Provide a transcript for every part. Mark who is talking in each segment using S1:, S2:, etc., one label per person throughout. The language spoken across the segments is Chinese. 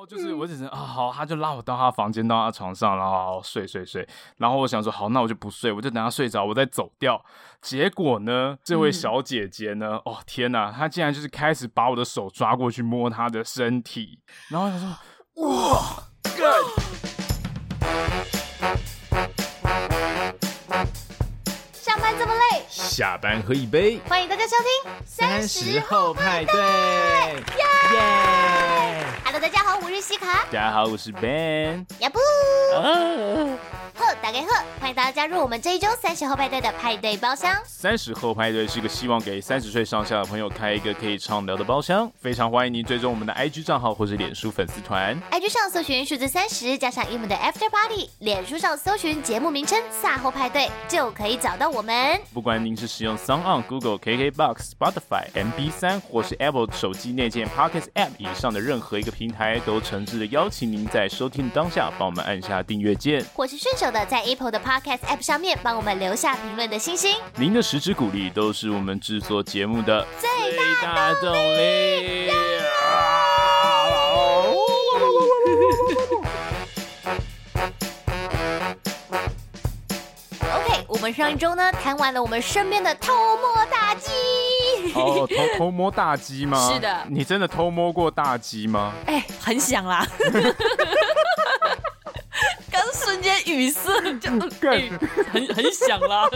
S1: 后就是我只是啊好，他就拉我到他房间，到他床上，然后睡睡睡。然后我想说好，那我就不睡，我就等他睡着，我再走掉。结果呢，这位小姐姐呢，嗯、哦天哪，她竟然就是开始把我的手抓过去摸她的身体，然后我想说哇，God。下班喝一杯，
S2: 欢迎大家收听
S1: 三十后派对，
S2: 耶大家好，我是西卡，
S1: 大家好，我是 Ben，
S2: 呀不，大家好，欢迎大家加入我们这一周三十后派对的派对包厢。
S1: 三十后派对是一个希望给三十岁上下的朋友开一个可以畅聊的包厢，非常欢迎您追踪我们的 IG 账号或者脸书粉丝团。
S2: IG 上搜寻数字三十加上英文的 After Party，脸书上搜寻节目名称赛后派对就可以找到我们。
S1: 不管您是使用 SoundOn、Google、KKBox、Spotify、MB 三或是 Apple 手机内建 Pocket App 以上的任何一个平台，都诚挚的邀请您在收听当下帮我们按下订阅键，
S2: 或是顺手的在 Apple 的 Podcast App 上面帮我们留下评论的星星，
S1: 您的实质鼓励都是我们制作节目的最大动力。
S2: OK，我们上一周呢谈完了我们身边的偷摸大鸡。
S1: 哦，偷偷摸大鸡吗？
S2: 是的，
S1: 你真的偷摸过大鸡吗？
S2: 哎、欸，很想啦。瞬间语塞，就、欸、很很响啦。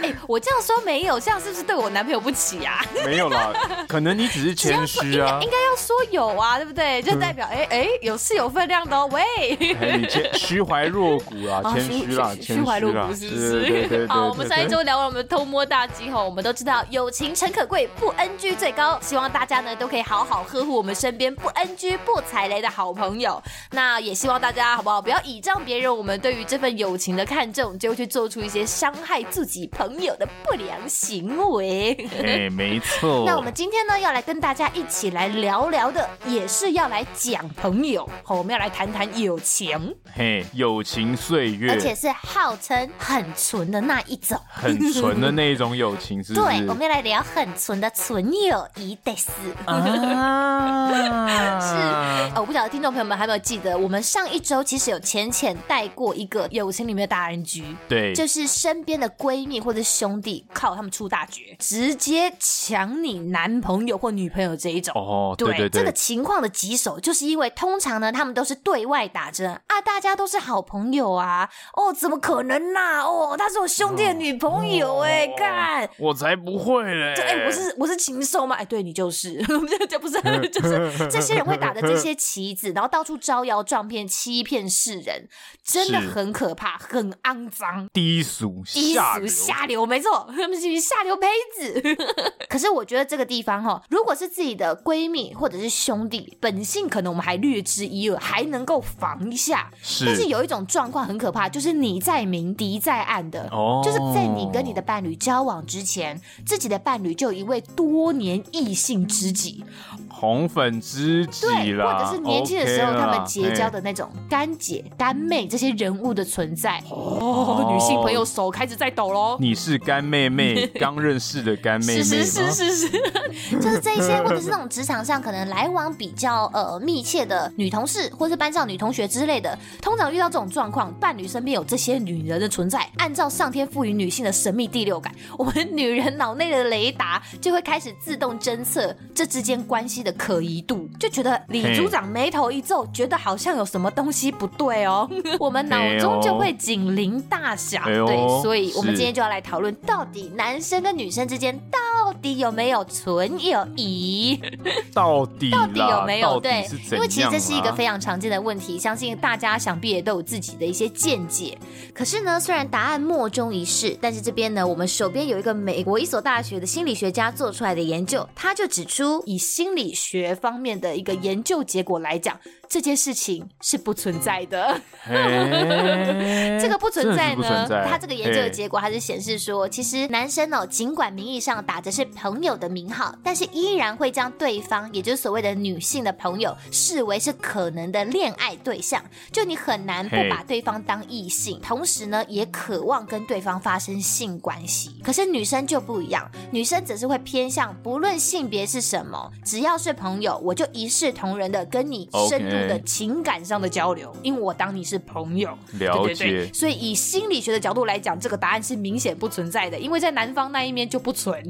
S2: 哎、欸，我这样说没有，这样是不是对我男朋友不起啊？
S1: 没有啦，可能你只是谦虚啊。
S2: 应该要说有啊，对不对？就代表哎哎、欸欸，有是有分量的哦。喂，
S1: 欸、你谦虚怀若谷啊，谦虚啦，虚怀
S2: 若谷是不是？好，我们上一周聊完我们偷摸大鸡后，我们都知道友情诚可贵，不 NG 最高。希望大家呢都可以好好呵护我们身边不 NG 不踩雷的好朋友。那也希望大家好不好？不要倚仗别人，我们对于这份友情的看重，就会去做出一些伤害自己朋友的不良行为。
S1: 哎，没错。
S2: 那我们今天呢，要来跟大家一起来聊聊的，也是要来讲朋友。好，我们要来谈谈友情。
S1: 嘿，友情岁月，
S2: 而且是号称很纯的那一种，
S1: 很纯的那一种友情，是不是？
S2: 对，我们要来聊很纯的纯友谊的事。啊，是。我不晓得听众朋友们还有没有记得，我们上一周其实有前。浅带过一个友情里面的大 NG，
S1: 对，
S2: 就是身边的闺蜜或者兄弟靠他们出大绝，直接抢你男朋友或女朋友这一种。
S1: 哦，对对对，
S2: 这个情况的棘手，就是因为通常呢，他们都是对外打针啊，大家都是好朋友啊，哦，怎么可能呐、啊？哦，他是我兄弟的女朋友哎、欸，看、哦，
S1: 我才不会嘞！
S2: 哎、欸，我是我是禽兽吗？哎，对你就是，这不是 就是这些人会打着这些旗子，然后到处招摇撞骗，欺骗世人。真的很可怕，很肮脏，
S1: 低俗、
S2: 低俗、下流，没错，他们是下流胚子。可是我觉得这个地方哈，如果是自己的闺蜜或者是兄弟，本性可能我们还略知一二，还能够防一下。是，但是有一种状况很可怕，就是你在明，敌在暗的。哦，就是在你跟你的伴侣交往之前，自己的伴侣就有一位多年异性知己。
S1: 红粉知己啦，
S2: 或者是年轻的时候他们结交的那种干姐、干妹这些人物的存在。哦，女性朋友手开始在抖喽。
S1: 你是干妹妹，刚认识的干妹妹。
S2: 是是是是是，就是这些，或者是那种职场上可能来往比较呃密切的女同事，或是班上女同学之类的。通常遇到这种状况，伴侣身边有这些女人的存在，按照上天赋予女性的神秘第六感，我们女人脑内的雷达就会开始自动侦测这之间关系的。的可疑度，就觉得李组长眉头一皱，觉得好像有什么东西不对哦，我们脑中就会警铃大响。对，所以我们今天就要来讨论，到底男生跟女生之间到底有没有纯友谊？
S1: 到底
S2: 到底有没有？对，因为其实这是一个非常常见的问题，相信大家想必也都有自己的一些见解。可是呢，虽然答案莫衷一是，但是这边呢，我们手边有一个美国一所大学的心理学家做出来的研究，他就指出以心理学方面的一个研究结果来来讲，这件事情是不存在的。
S1: 这
S2: 个不存在呢？
S1: 在
S2: 他这个研究的结果，还是显示说，其实男生哦，尽管名义上打着是朋友的名号，但是依然会将对方，也就是所谓的女性的朋友，视为是可能的恋爱对象。就你很难不把对方当异性，同时呢，也渴望跟对方发生性关系。可是女生就不一样，女生只是会偏向，不论性别是什么，只要是朋友，我就一视同仁的跟你深度的情感上的交流，因为我当你是朋友。
S1: 了解。
S2: 对对对，所以以心理学的角度来讲，这个答案是明显不存在的，因为在男方那一面就不存。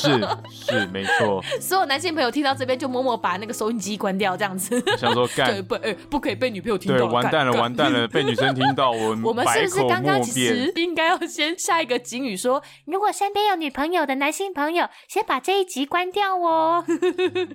S1: 是是没错。
S2: 所有男性朋友听到这边就默默把那个收音机关掉，这样子。
S1: 想说 干
S2: 对不？哎，不可以被女朋友听到。
S1: 对，完蛋了，完蛋了，被女生听到，我
S2: 我们是不是刚刚其实应该要先下一个警语说，如果身边有女朋友的男性朋友，先把这一集关掉哦，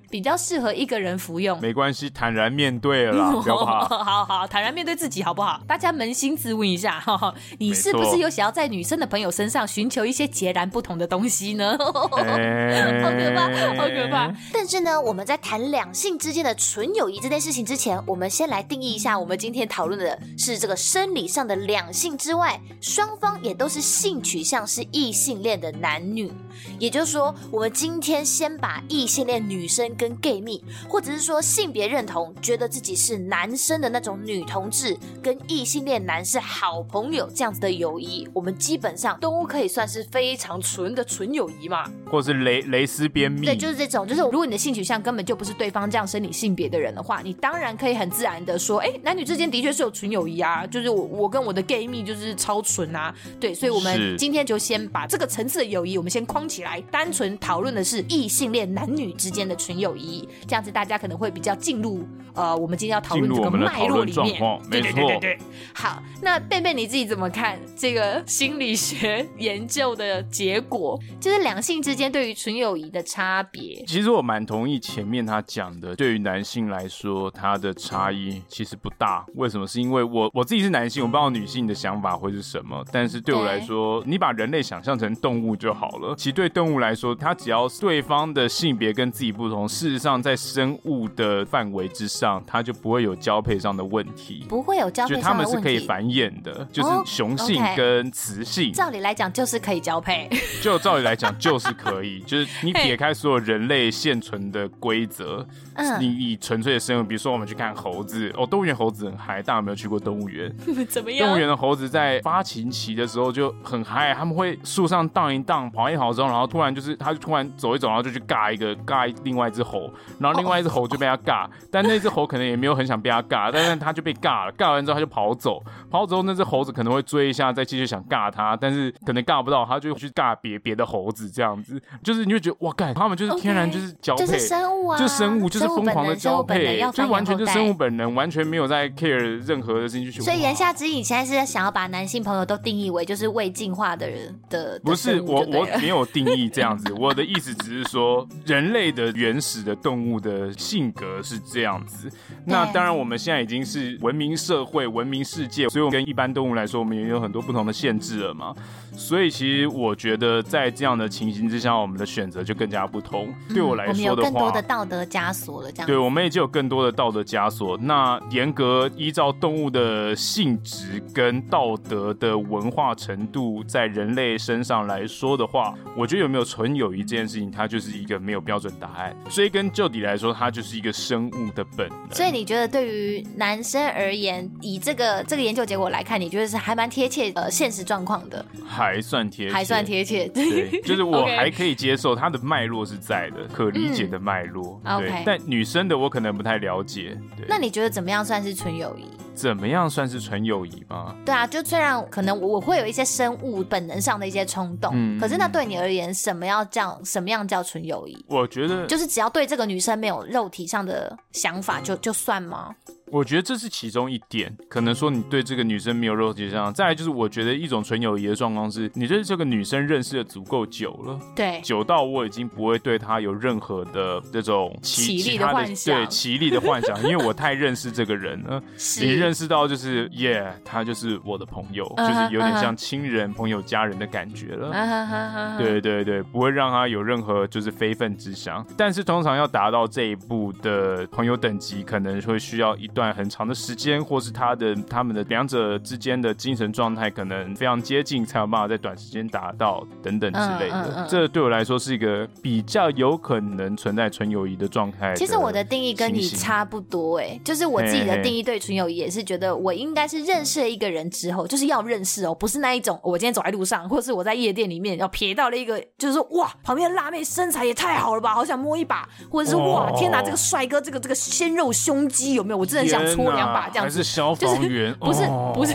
S2: 比较适合一个人服用。
S1: 没关系，坦然面对了，好不好？
S2: 好好，坦然面对自己，好不好？大家扪心自问一下，你是不是有想要在女生的朋友身上寻求一些截然不同的东西呢？欸、好可怕，好可怕！但是呢，我们在谈两性之间的纯友谊这件事情之前，我们先来定义一下，我们今天讨论的是这个生理上的两性之外，双方也都是性取向是异性恋的男女。也就是说，我们今天先把异性恋女生跟 gay 蜜，或者是说性别认同，觉得自己是男生的那种女同志，跟异性恋男是好朋友这样子的友谊，我们基本上都可以算是非常纯的纯友谊嘛，
S1: 或是蕾蕾丝边蜜。
S2: 对，就是这种，就是如果你的性取向根本就不是对方这样生理性别的人的话，你当然可以很自然的说，哎，男女之间的确是有纯友谊啊，就是我我跟我的 gay 蜜就是超纯啊，对，所以我们今天就先把这个层次的友谊，我们先框起来，单纯讨论的是异性恋男女之间的纯友谊，这样子大家可能会比较进入呃，我们今天要讨论这个脉络里面。
S1: 没错，对对对对。
S2: 好，那贝贝你自己怎么看这个心理学研究的结果？就是两性之间对于纯友谊的差别。
S1: 其实我蛮同意前面他讲的，对于男性来说，他的差异其实不大。为什么？是因为我我自己是男性，我不知道女性的想法会是什么。但是对我来说，你把人类想象成动物就好了。其实对动物来说，它只要对方的性别跟自己不同，事实上在生物的范围之上，它就不会有交配上的问题，
S2: 不会有交配上的问题。就
S1: 他们是可以繁衍的，就是雄性跟雌性。
S2: Oh, okay. 照理来讲，就是可以交配。
S1: 就照理来讲，就是可以，就是你撇开所有人类现存的规则。你以纯粹的生物，比如说我们去看猴子哦，动物园猴子很嗨，大家有没有去过动物园？
S2: 怎么样？
S1: 动物园的猴子在发情期的时候就很嗨，他们会树上荡一荡，跑一跑之后，然后突然就是，他就突然走一走，然后就去尬一个尬另外一只猴，然后另外一只猴就被他尬，哦、但那只猴可能也没有很想被他尬，但是他就被尬了，尬完之后他就跑走，跑走之后那只猴子可能会追一下，再继续想尬他，但是可能尬不到，他就去尬别别的猴子，这样子，就是你会觉得哇，干他们就是天然就是交配，
S2: 就是生物啊，
S1: 就生物就是。疯狂的交配，就完全就生物本能，完全没有在 care 任何的事情。
S2: 所以言下之意，你现在是想要把男性朋友都定义为就是未进化的人的？
S1: 不是，我我没有定义 这样子。我的意思只是说，人类的原始的动物的性格是这样子。那当然，我们现在已经是文明社会、文明世界，所以我跟一般动物来说，我们也有很多不同的限制了嘛。所以，其实我觉得在这样的情形之下，我们的选择就更加不同。对我来说的话，
S2: 我们有更多的道德枷锁了。这样
S1: 对，我们已经有更多的道德枷锁。那严格依照动物的性质跟道德的文化程度，在人类身上来说的话，我觉得有没有纯友谊这件事情，它就是一个没有标准答案。追根究底来说，它就是一个生物的本能。
S2: 所以你觉得对于男生而言，以这个这个研究结果来看，你觉得是还蛮贴切呃现实状况的？
S1: 还算贴，
S2: 还算贴切，
S1: 对，就是我还可以接受它的脉络是在的，可理解的脉络。
S2: 嗯、对.
S1: 但女生的我可能不太了解。对，
S2: 那你觉得怎么样算是纯友谊？
S1: 怎么样算是纯友谊吗？
S2: 对啊，就虽然可能我会有一些生物本能上的一些冲动，嗯，可是那对你而言，什么要叫什么样叫纯友谊？
S1: 我觉得
S2: 就是只要对这个女生没有肉体上的想法就，就就算吗？
S1: 我觉得这是其中一点，可能说你对这个女生没有肉体上。再来就是，我觉得一种纯友谊的状况是，你对这个女生认识的足够久了，
S2: 对，
S1: 久到我已经不会对她有任何的这种
S2: 奇丽的幻想，
S1: 对，奇丽的幻想，因为我太认识这个人了。你认识到就是耶，他就是我的朋友，uh huh, 就是有点像亲人、uh huh. 朋友、家人的感觉了。Uh huh. 对对对，不会让他有任何就是非分之想。但是通常要达到这一步的朋友等级，可能会需要一段很长的时间，或是他的他们的两者之间的精神状态可能非常接近，才有办法在短时间达到等等之类的。Uh. 这对我来说是一个比较有可能存在纯友谊的状态。
S2: 其实我的定义跟你差不多，哎，就是我自己的定义对纯友谊也是觉得我应该是认识了一个人之后，就是要认识哦，不是那一种我今天走在路上，或者是我在夜店里面要瞥到了一个，就是说哇，旁边的辣妹身材也太好了吧，好想摸一把，或者是哇，天哪，这个帅哥，这个这个鲜肉胸肌有没有？我真的想搓两把这样子。还是消
S1: 防员？
S2: 不是不是，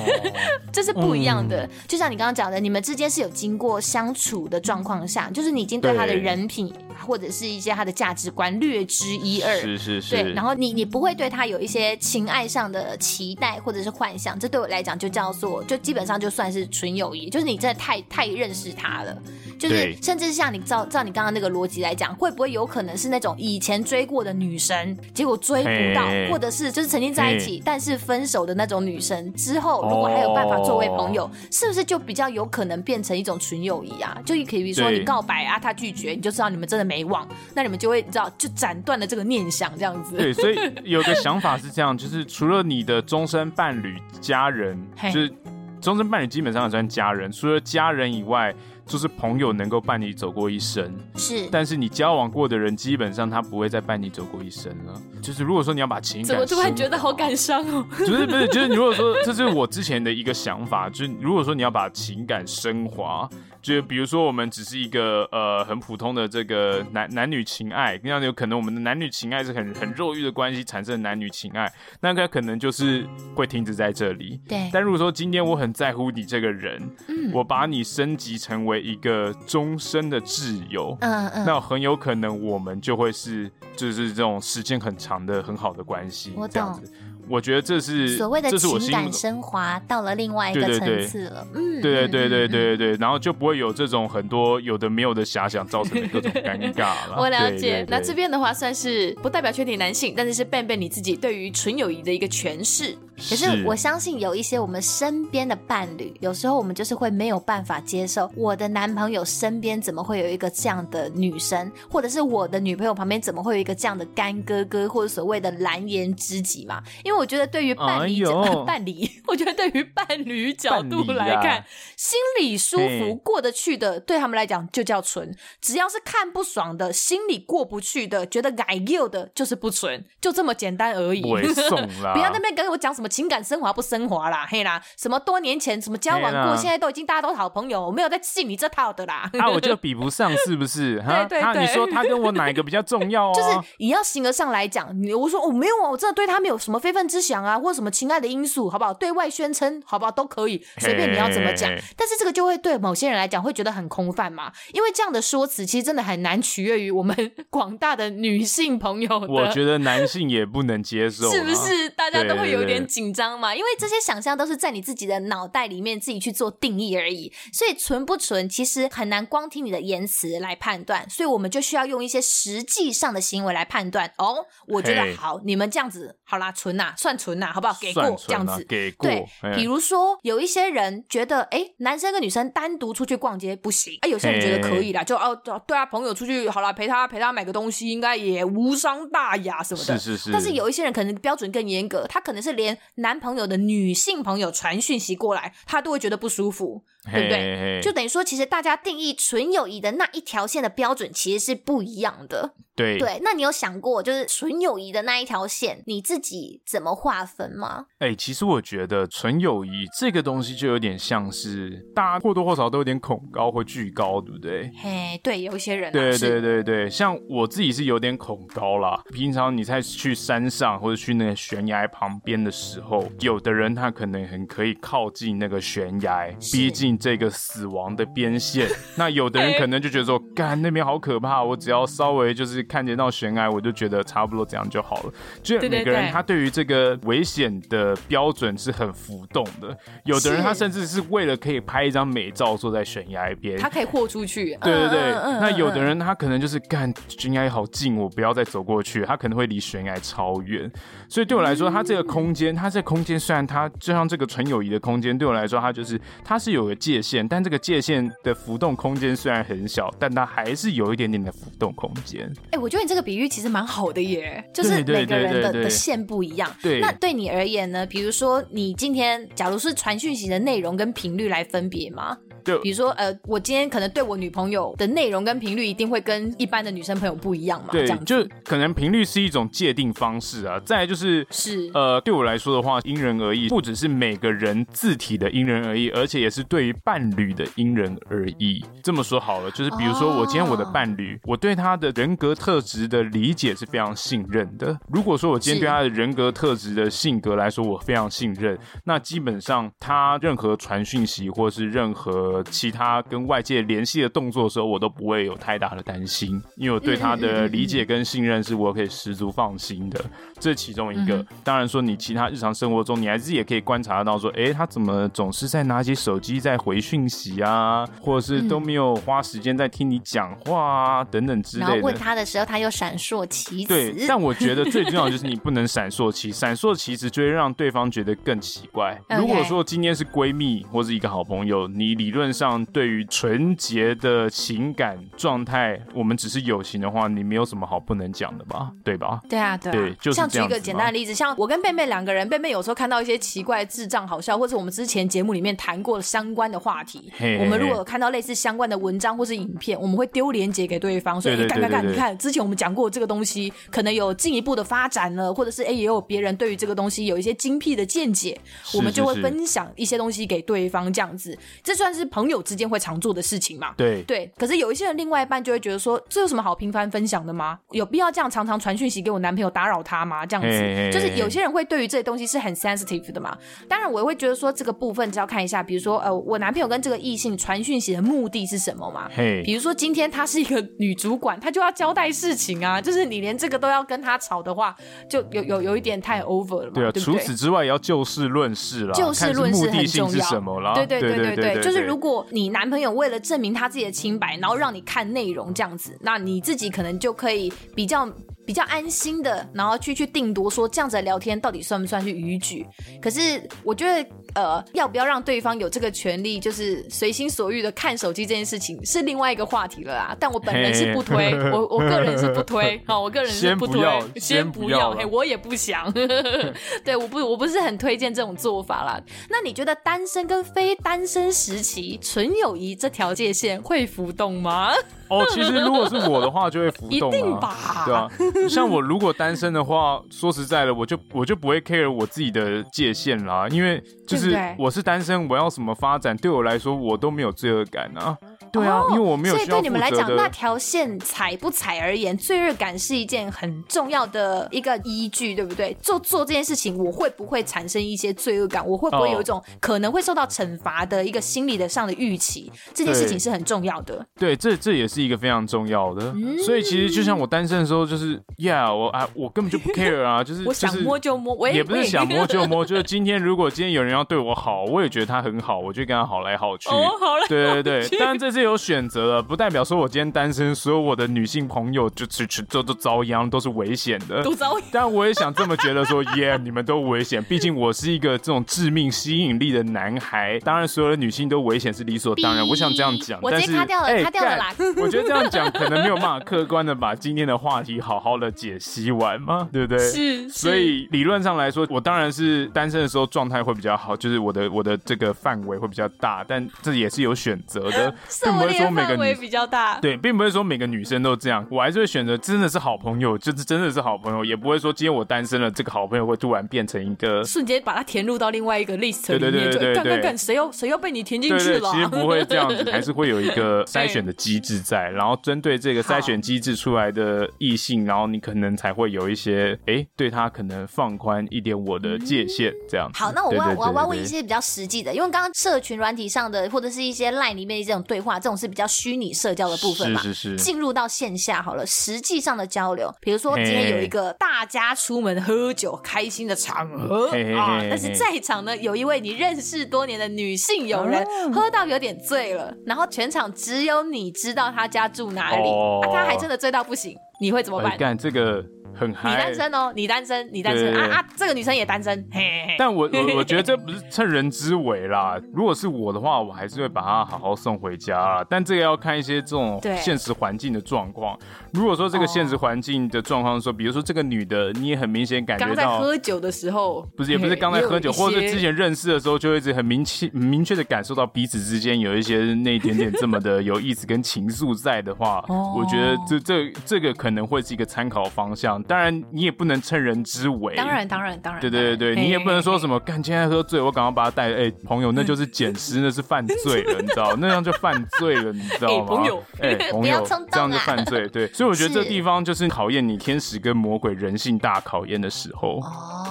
S2: 这是不一样的。就像你刚刚讲的，你们之间是有经过相处的状况下，就是你已经对他的人品或者是一些他的价值观略知一二，
S1: 是是是，
S2: 对，然后你你不会对他有一些情爱上的期待或者是幻想，这对我来讲就叫做就基本上就算是纯友谊，就是你真的太太认识他了。就是，甚至像你照照你刚刚那个逻辑来讲，会不会有可能是那种以前追过的女生，结果追不到，嘿或者是就是曾经在一起但是分手的那种女生，之后如果还有办法作为朋友，哦、是不是就比较有可能变成一种纯友谊啊？就可以比如说你告白啊，他拒绝，你就知道你们真的没忘，那你们就会知道就斩断了这个念想这样子。
S1: 对，所以 有个想法是这样，就是 除了你的终身伴侣、家人，就是终身伴侣基本上也算家人，除了家人以外。就是朋友能够伴你走过一生，
S2: 是，
S1: 但是你交往过的人，基本上他不会再伴你走过一生了。就是如果说你要把情感，怎么
S2: 突然觉得好感伤哦？
S1: 就是不是，就是如果说这是我之前的一个想法，就是如果说你要把情感升华。就比如说，我们只是一个呃很普通的这个男男女情爱，那样有可能我们的男女情爱是很很肉欲的关系产生的男女情爱，那个可能就是会停止在这里。
S2: 对。
S1: 但如果说今天我很在乎你这个人，嗯，我把你升级成为一个终身的挚友，嗯嗯，那很有可能我们就会是就是这种时间很长的很好的
S2: 关系。
S1: 这样子。我觉得这是
S2: 所谓的情感升华到了另外一个层次了，嗯，
S1: 对对对对对对，然后就不会有这种很多有的没有的遐想造成的各种尴尬了。
S2: 我了解，那这边的话算是不代表全体男性，但是是 Ben Ben 你自己对于纯友谊的一个诠释。可是我相信有一些我们身边的伴侣，有时候我们就是会没有办法接受我的男朋友身边怎么会有一个这样的女生，或者是我的女朋友旁边怎么会有一个这样的干哥哥，或者所谓的蓝颜知己嘛？因为我觉得对于伴侣、伴侣，我觉得对于伴侣角度来看，啊、心里舒服、过得去的，对他们来讲就叫纯。只要是看不爽的，心里过不去的，觉得改掉的，就是不纯，就这么简单而已。不 要在那边跟我讲什么。情感升华不升华啦，嘿啦，什么多年前什么交往过，现在都已经大家都是好朋友，我没有在信你这套的啦。
S1: 那、啊、我就比不上，是不是？哈
S2: 对对对，
S1: 你说他跟我哪一个比较重要啊？
S2: 就是你要形而上来讲，你我说我、哦、没有啊，我真的对他没有什么非分之想啊，或者什么情爱的因素，好不好？对外宣称，好不好？都可以，随便你要怎么讲。但是这个就会对某些人来讲会觉得很空泛嘛，因为这样的说辞其实真的很难取悦于我们 广大的女性朋友。
S1: 我觉得男性也不能接受，
S2: 是不是？大家都会有点紧张。嘛，因为这些想象都是在你自己的脑袋里面自己去做定义而已，所以纯不纯其实很难光听你的言辞来判断，所以我们就需要用一些实际上的行为来判断。哦，我觉得好，你们这样子好啦，纯呐，算纯呐，好不好？给过这样子，
S1: 给
S2: 过。对，比如说有一些人觉得，哎，男生跟女生单独出去逛街不行，啊，有些人觉得可以啦，就哦，对啊，朋友出去好啦，陪他陪他买个东西，应该也无伤大雅什么的。
S1: 是是是。
S2: 但是有一些人可能标准更严格，他可能是连男朋友。的女性朋友传讯息过来，他都会觉得不舒服，对不对？嘿嘿，就等于说，其实大家定义纯友谊的那一条线的标准其实是不一样的。
S1: 对
S2: 对，那你有想过，就是纯友谊的那一条线，你自己怎么划分吗？
S1: 哎、欸，其实我觉得纯友谊这个东西就有点像是大家或多或少都有点恐高或惧高，对不对？
S2: 嘿，对，有一些人、啊，
S1: 对对对对，像我自己是有点恐高啦。平常你在去山上或者去那个悬崖旁边的时候，有的人他可能很可以靠近那个悬崖，毕是竟近这个死亡的边线。那有的人可能就觉得说，干那边好可怕，我只要稍微就是看见到悬崖，我就觉得差不多这样就好了。就每个人他对于这个危险的标准是很浮动的。有的人他甚至是为了可以拍一张美照，坐在悬崖边，
S2: 他可以豁出去。
S1: 对对对。那有的人他可能就是干悬崖好近，我不要再走过去，他可能会离悬崖超远。所以对我来说，他这个空间，他这个空间虽然他就像这个纯友谊的空间，对我来说，他就是他是有个界限，但这个界限的浮动空间虽然很小，但它还是有一点点的浮动空间。
S2: 哎、欸，我觉得你这个比喻其实蛮好的耶，就是每个人的的线不一样。对，那对你而言呢？比如说你今天假如是传讯息的内容跟频率来分别吗？
S1: 对，
S2: 比如说，呃，我今天可能对我女朋友的内容跟频率一定会跟一般的女生朋友不一样嘛？对，
S1: 就可能频率是一种界定方式啊。再来就是
S2: 是
S1: 呃，对我来说的话，因人而异，不只是每个人字体的因人而异，而且也是对于伴侣的因人而异。这么说好了，就是比如说我今天我的伴侣，哦、我对他的人格特质的理解是非常信任的。如果说我今天对他的人格特质的性格来说，我非常信任，那基本上他任何传讯息或是任何呃，其他跟外界联系的动作的时候，我都不会有太大的担心，因为我对他的理解跟信任是我可以十足放心的。这是其中一个。当然说，你其他日常生活中，你还是也可以观察得到，说，哎，他怎么总是在拿起手机在回讯息啊，或者是都没有花时间在听你讲话啊，等等之类的。
S2: 然后问他的时候，他又闪烁其词。
S1: 对，但我觉得最重要的就是你不能闪烁其闪烁其词，就会让对方觉得更奇怪。如果说今天是闺蜜或是一个好朋友，你理论。论上，对于纯洁的情感状态，我们只是友情的话，你没有什么好不能讲的吧？对吧？
S2: 对啊，对啊。
S1: 对，就。
S2: 像举一个简单的例子，像我跟贝贝两个人，贝贝有时候看到一些奇怪、智障、好笑，或者我们之前节目里面谈过相关的话题，我们如果有看到类似相关的文章或是影片，我们会丢连接给对方，说：“哎，看看看，你看之前我们讲过这个东西，可能有进一步的发展了，或者是哎，也有别人对于这个东西有一些精辟的见解，我们就会分享一些东西给对方，这样子，这算是朋友之间会常做的事情嘛？
S1: 对
S2: 对，可是有一些人另外一半就会觉得说，这有什么好频繁分享的吗？有必要这样常常传讯息给我男朋友打扰他吗？这样子，hey, hey, hey. 就是有些人会对于这些东西是很 sensitive 的嘛。当然，我也会觉得说这个部分只要看一下，比如说呃，我男朋友跟这个异性传讯息的目的是什么嘛.比如说今天她是一个女主管，他就要交代事情啊，就是你连这个都要跟他吵的话，就有有有一点太 over 了嘛。对啊，对对，
S1: 除此之外也要就事论事啦，
S2: 就事论事很重要。
S1: 什么啦？
S2: 对对对对对，对对对对，就是如过你男朋友。为了证明他自己的清白，然后让你看内容这样子，那你自己可能就可以比较。比较安心的，然后去去定夺说这样子的聊天到底算不算是逾矩？可是我觉得，呃，要不要让对方有这个权利，就是随心所欲的看手机这件事情，是另外一个话题了啦。但我本人是不推，我我个人是不推，好，我个人是不推，
S1: 先不要，
S2: 先不要，嘿，我也不想，对，我不我不是很推荐这种做法啦。那你觉得单身跟非单身时期纯友谊这条界限会浮动吗？
S1: 哦，其实如果是我的话，就会浮动啊，
S2: 一定吧？
S1: 对啊，像我如果单身的话，说实在的，我就我就不会 care 我自己的界限啦，因为就是我是单身，我要什么发展，对我来说我都没有罪恶感啊。对啊，因为我没有。所以对你们来讲，那条线踩不踩而言，罪恶感是一件很重要的一个依据，对不对？做做这件事情，我会不会产生一些罪恶感？我会不会有一种可能会受到惩罚的一个心理的上的预期？这件事情是很重要的。对，这这也是一个非常重要的。嗯、所以其实就像我单身的时候，就是，yeah, 我啊，我根本就不 care 啊，就是我想摸就摸，我也不是想摸就摸，就是今天如果今天有人要对我好，我也觉得他很好，我就跟他好来好去。哦，好来好去。对对对，当然这是。有选择了，不代表说我今天单身，所有我的女性朋友就去去都都遭殃，都是危险的。都遭殃。但我也想这么觉得说，耶、yeah，你们都危险。毕竟我是一个这种致命吸引力的男孩。当然，所有的女性都危险是理所当然。我想这样讲，我直接卡掉了，卡掉了啦。我觉得这样讲可能没有办法客观的把今天的话题好好的解析完嘛，对不对？是。是所以理论上来说，我当然是单身的时候状态会比较好，就是我的我的这个范围会比较大，但这也是有选择的。并不会说每个女比较大，对，并不会说每个女生都这样。我还是会选择真的是好朋友，就是真的是好朋友，也不会说今天我单身了，这个好朋友会突然变成一个瞬间把它填入到另外一个 list 里面。对对对对对，看谁要谁要被你填进去了。其实不会这样子，还是会有一个筛选的机制在，然后针对这个筛选机制出来的异性，然后你可能才会有一些哎，对他可能放宽一点我的界限，这样子。好，那我我我要
S2: 问一些比较实际的，因为刚刚社群软体上的或者是一些 LINE 里面的这种对话，这种是比较虚拟社交的部分嘛。
S1: 是是是。
S2: 进入到线下好了，实际上的交流，比如说今天有一个大家出门喝酒开心的场合啊，但是在场呢有一位你认识多年的女性友人，喝到有点醉了，然后全场只有你知道她家住哪里，哦、啊，他还真的醉到不行，你会怎么办？
S1: 干这个。很嗨，
S2: 你单身哦，你单身，你单身啊啊！这个女生也单身，嘿嘿，
S1: 但我我 我觉得这不是趁人之危啦。如果是我的话，我还是会把她好好送回家啦。但这个要看一些这种现实环境的状况。如果说这个现实环境的状况说，比如说这个女的，你也很明显感觉到刚在
S2: 喝酒的时候，
S1: 不是也不是刚在喝酒，或者是之前认识的时候，就一直很明确明确的感受到彼此之间有一些那一点点这么的有意思跟情愫在的话，我觉得这这这个可能会是一个参考方向。当然，你也不能趁人之危。
S2: 当然，当然，当然。
S1: 对对对对，你也不能说什么干今天喝醉，我赶快把他带。哎，朋友，那就是捡尸，那是犯罪了，你知道？那样就犯罪了，你知道吗？
S2: 朋友，
S1: 哎，朋友，这样就犯罪。对，所以我觉得这地方。就是考验你天使跟魔鬼人性大考验的时候哦，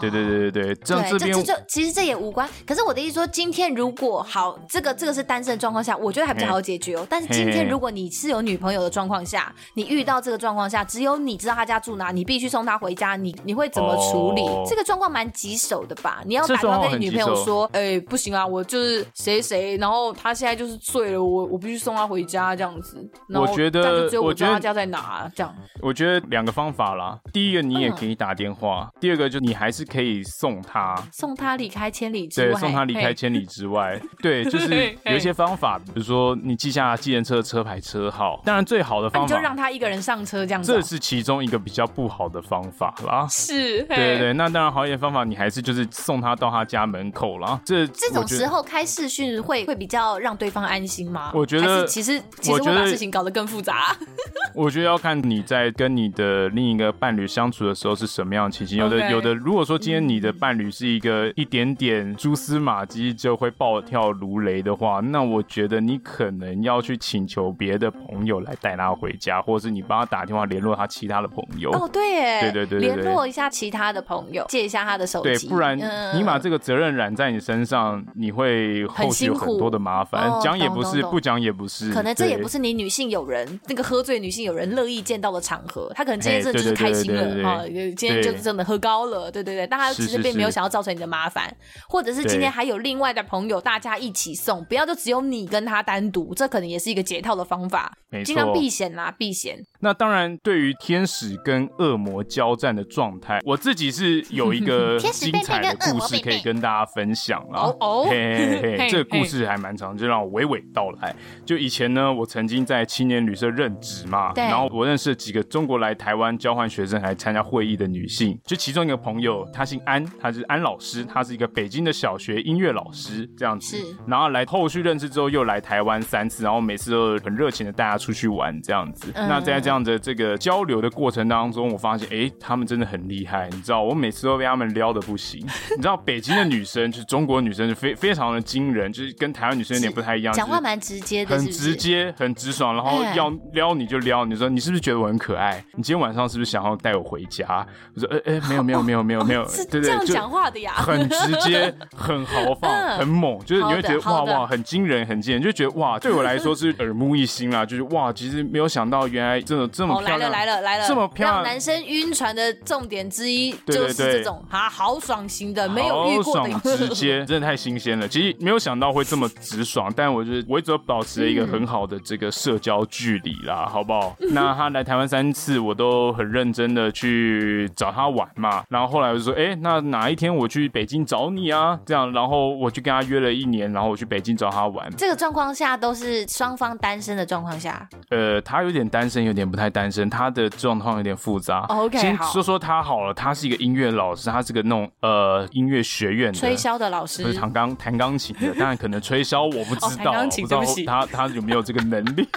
S1: 对对对对对，这样这边
S2: 就其实这也无关。可是我的意思说，今天如果好，这个这个是单身的状况下，我觉得还比较好解决哦。但是今天如果你是有女朋友的状况下，你遇到这个状况下，只有你知道他家住哪，你必须送他回家，你你会怎么处理？哦、这个状况蛮棘手的吧？你要打电话跟你女朋友说，哎、欸，不行啊，我就是谁谁，然后他现在就是醉了，我我必须送他回家这样子。
S1: 我觉得，
S2: 我知道他家在哪这样。
S1: 我觉得两个方法啦，第一个你也可以打电话，嗯、第二个就你还是可以送他，
S2: 送他离开千里之外，
S1: 对，送他离开千里之外，对，就是 有一些方法，比如说你记下计程车车牌车号，当然最好的方法、啊、
S2: 你就让他一个人上车这样子，
S1: 这是其中一个比较不好的方法啦。
S2: 是，
S1: 对对对，那当然好一点方法，你还是就是送他到他家门口啦。这
S2: 这种时候开视讯会会比较让对方安心吗？
S1: 我觉得
S2: 其实其实会把事情搞得更复杂。
S1: 我觉得要看你在跟你的另一个伴侣相处的时候是什么样的情形。有的有的，如果说今天你的伴侣是一个一点点蛛丝马迹就会暴跳如雷的话，那我觉得你可能要去请求别的朋友来带他回家，或者是你帮他打电话联络他其他的朋友。
S2: 哦，对，耶，
S1: 对对对对，
S2: 联络一下其他的朋友，借一下他的手机。
S1: 对，不然你把这个责任揽在你身上，你会后续有很多的麻烦。讲也不是，不讲也不是，
S2: 可能这也不是你女性友人那个喝醉女性友人乐意见到的场合。他可能今天真的就是开心了啊，今天就是真的喝高了，对对对，但他其实并没有想要造成你的麻烦，或者是今天还有另外的朋友，大家一起送，不要就只有你跟他单独，这可能也是一个解套的方法，尽量避险啦，避险。
S1: 那当然，对于天使跟恶魔交战的状态，我自己是有一个 精彩的故事可以跟大家分享啦。哦哦，嘿嘿 嘿，这个故事还蛮长，就让我娓娓道来。就以前呢，我曾经在青年旅社任职嘛，然后我认识了几个中国来台湾交换学生来参加会议的女性，就其中一个朋友，她姓安，她是安老师，她是一个北京的小学音乐老师，这样子。是。然后来后续认识之后，又来台湾三次，然后每次都很热情的带她出去玩，这样子。那在这样的这个交流的过程当中，我发现，哎，他们真的很厉害，你知道，我每次都被他们撩的不行。你知道，北京的女生，就是中国女生，就非非常的惊人，就是跟台湾女生有点不太一样，讲
S2: 话蛮直接的，
S1: 很直接，很直爽，然后要撩你就撩，你说你是不是觉得我很可爱？你今天晚上是不是想要带我回家？我说，哎哎，没有没有没有没有没有，
S2: 是这样讲话的呀，
S1: 很直接，很豪放，很猛，就是你会觉得哇哇，很惊人，很惊人，就觉得哇，对我来说是耳目一新啦，就是哇，其实没有想到原来真的这么漂亮，
S2: 来了来了来了，
S1: 这么漂亮，
S2: 让男生晕船的重点之一就是这种啊豪爽型的，没有遇过的，
S1: 豪爽直接，真的太新鲜了。其实没有想到会这么直爽，但我觉得我一直都保持了一个很好的这个社交距离啦，好不好？那他来台湾三次，我都很认真的去找他玩嘛。然后后来我就说，哎，那哪一天我去北京找你啊？这样，然后我就跟他约了一年，然后我去北京找他玩。
S2: 这个状况下都是双方单身的状况下。
S1: 呃，他有点单身，有点不太单身，他的状况有点复杂。
S2: OK，
S1: 先说说他好了，他是一个音乐老师，他是个那种呃音乐学院的
S2: 吹箫的老师，
S1: 不是弹钢弹钢琴的，当然可能吹箫我不知道，哦、不知道他他有没有这个能力。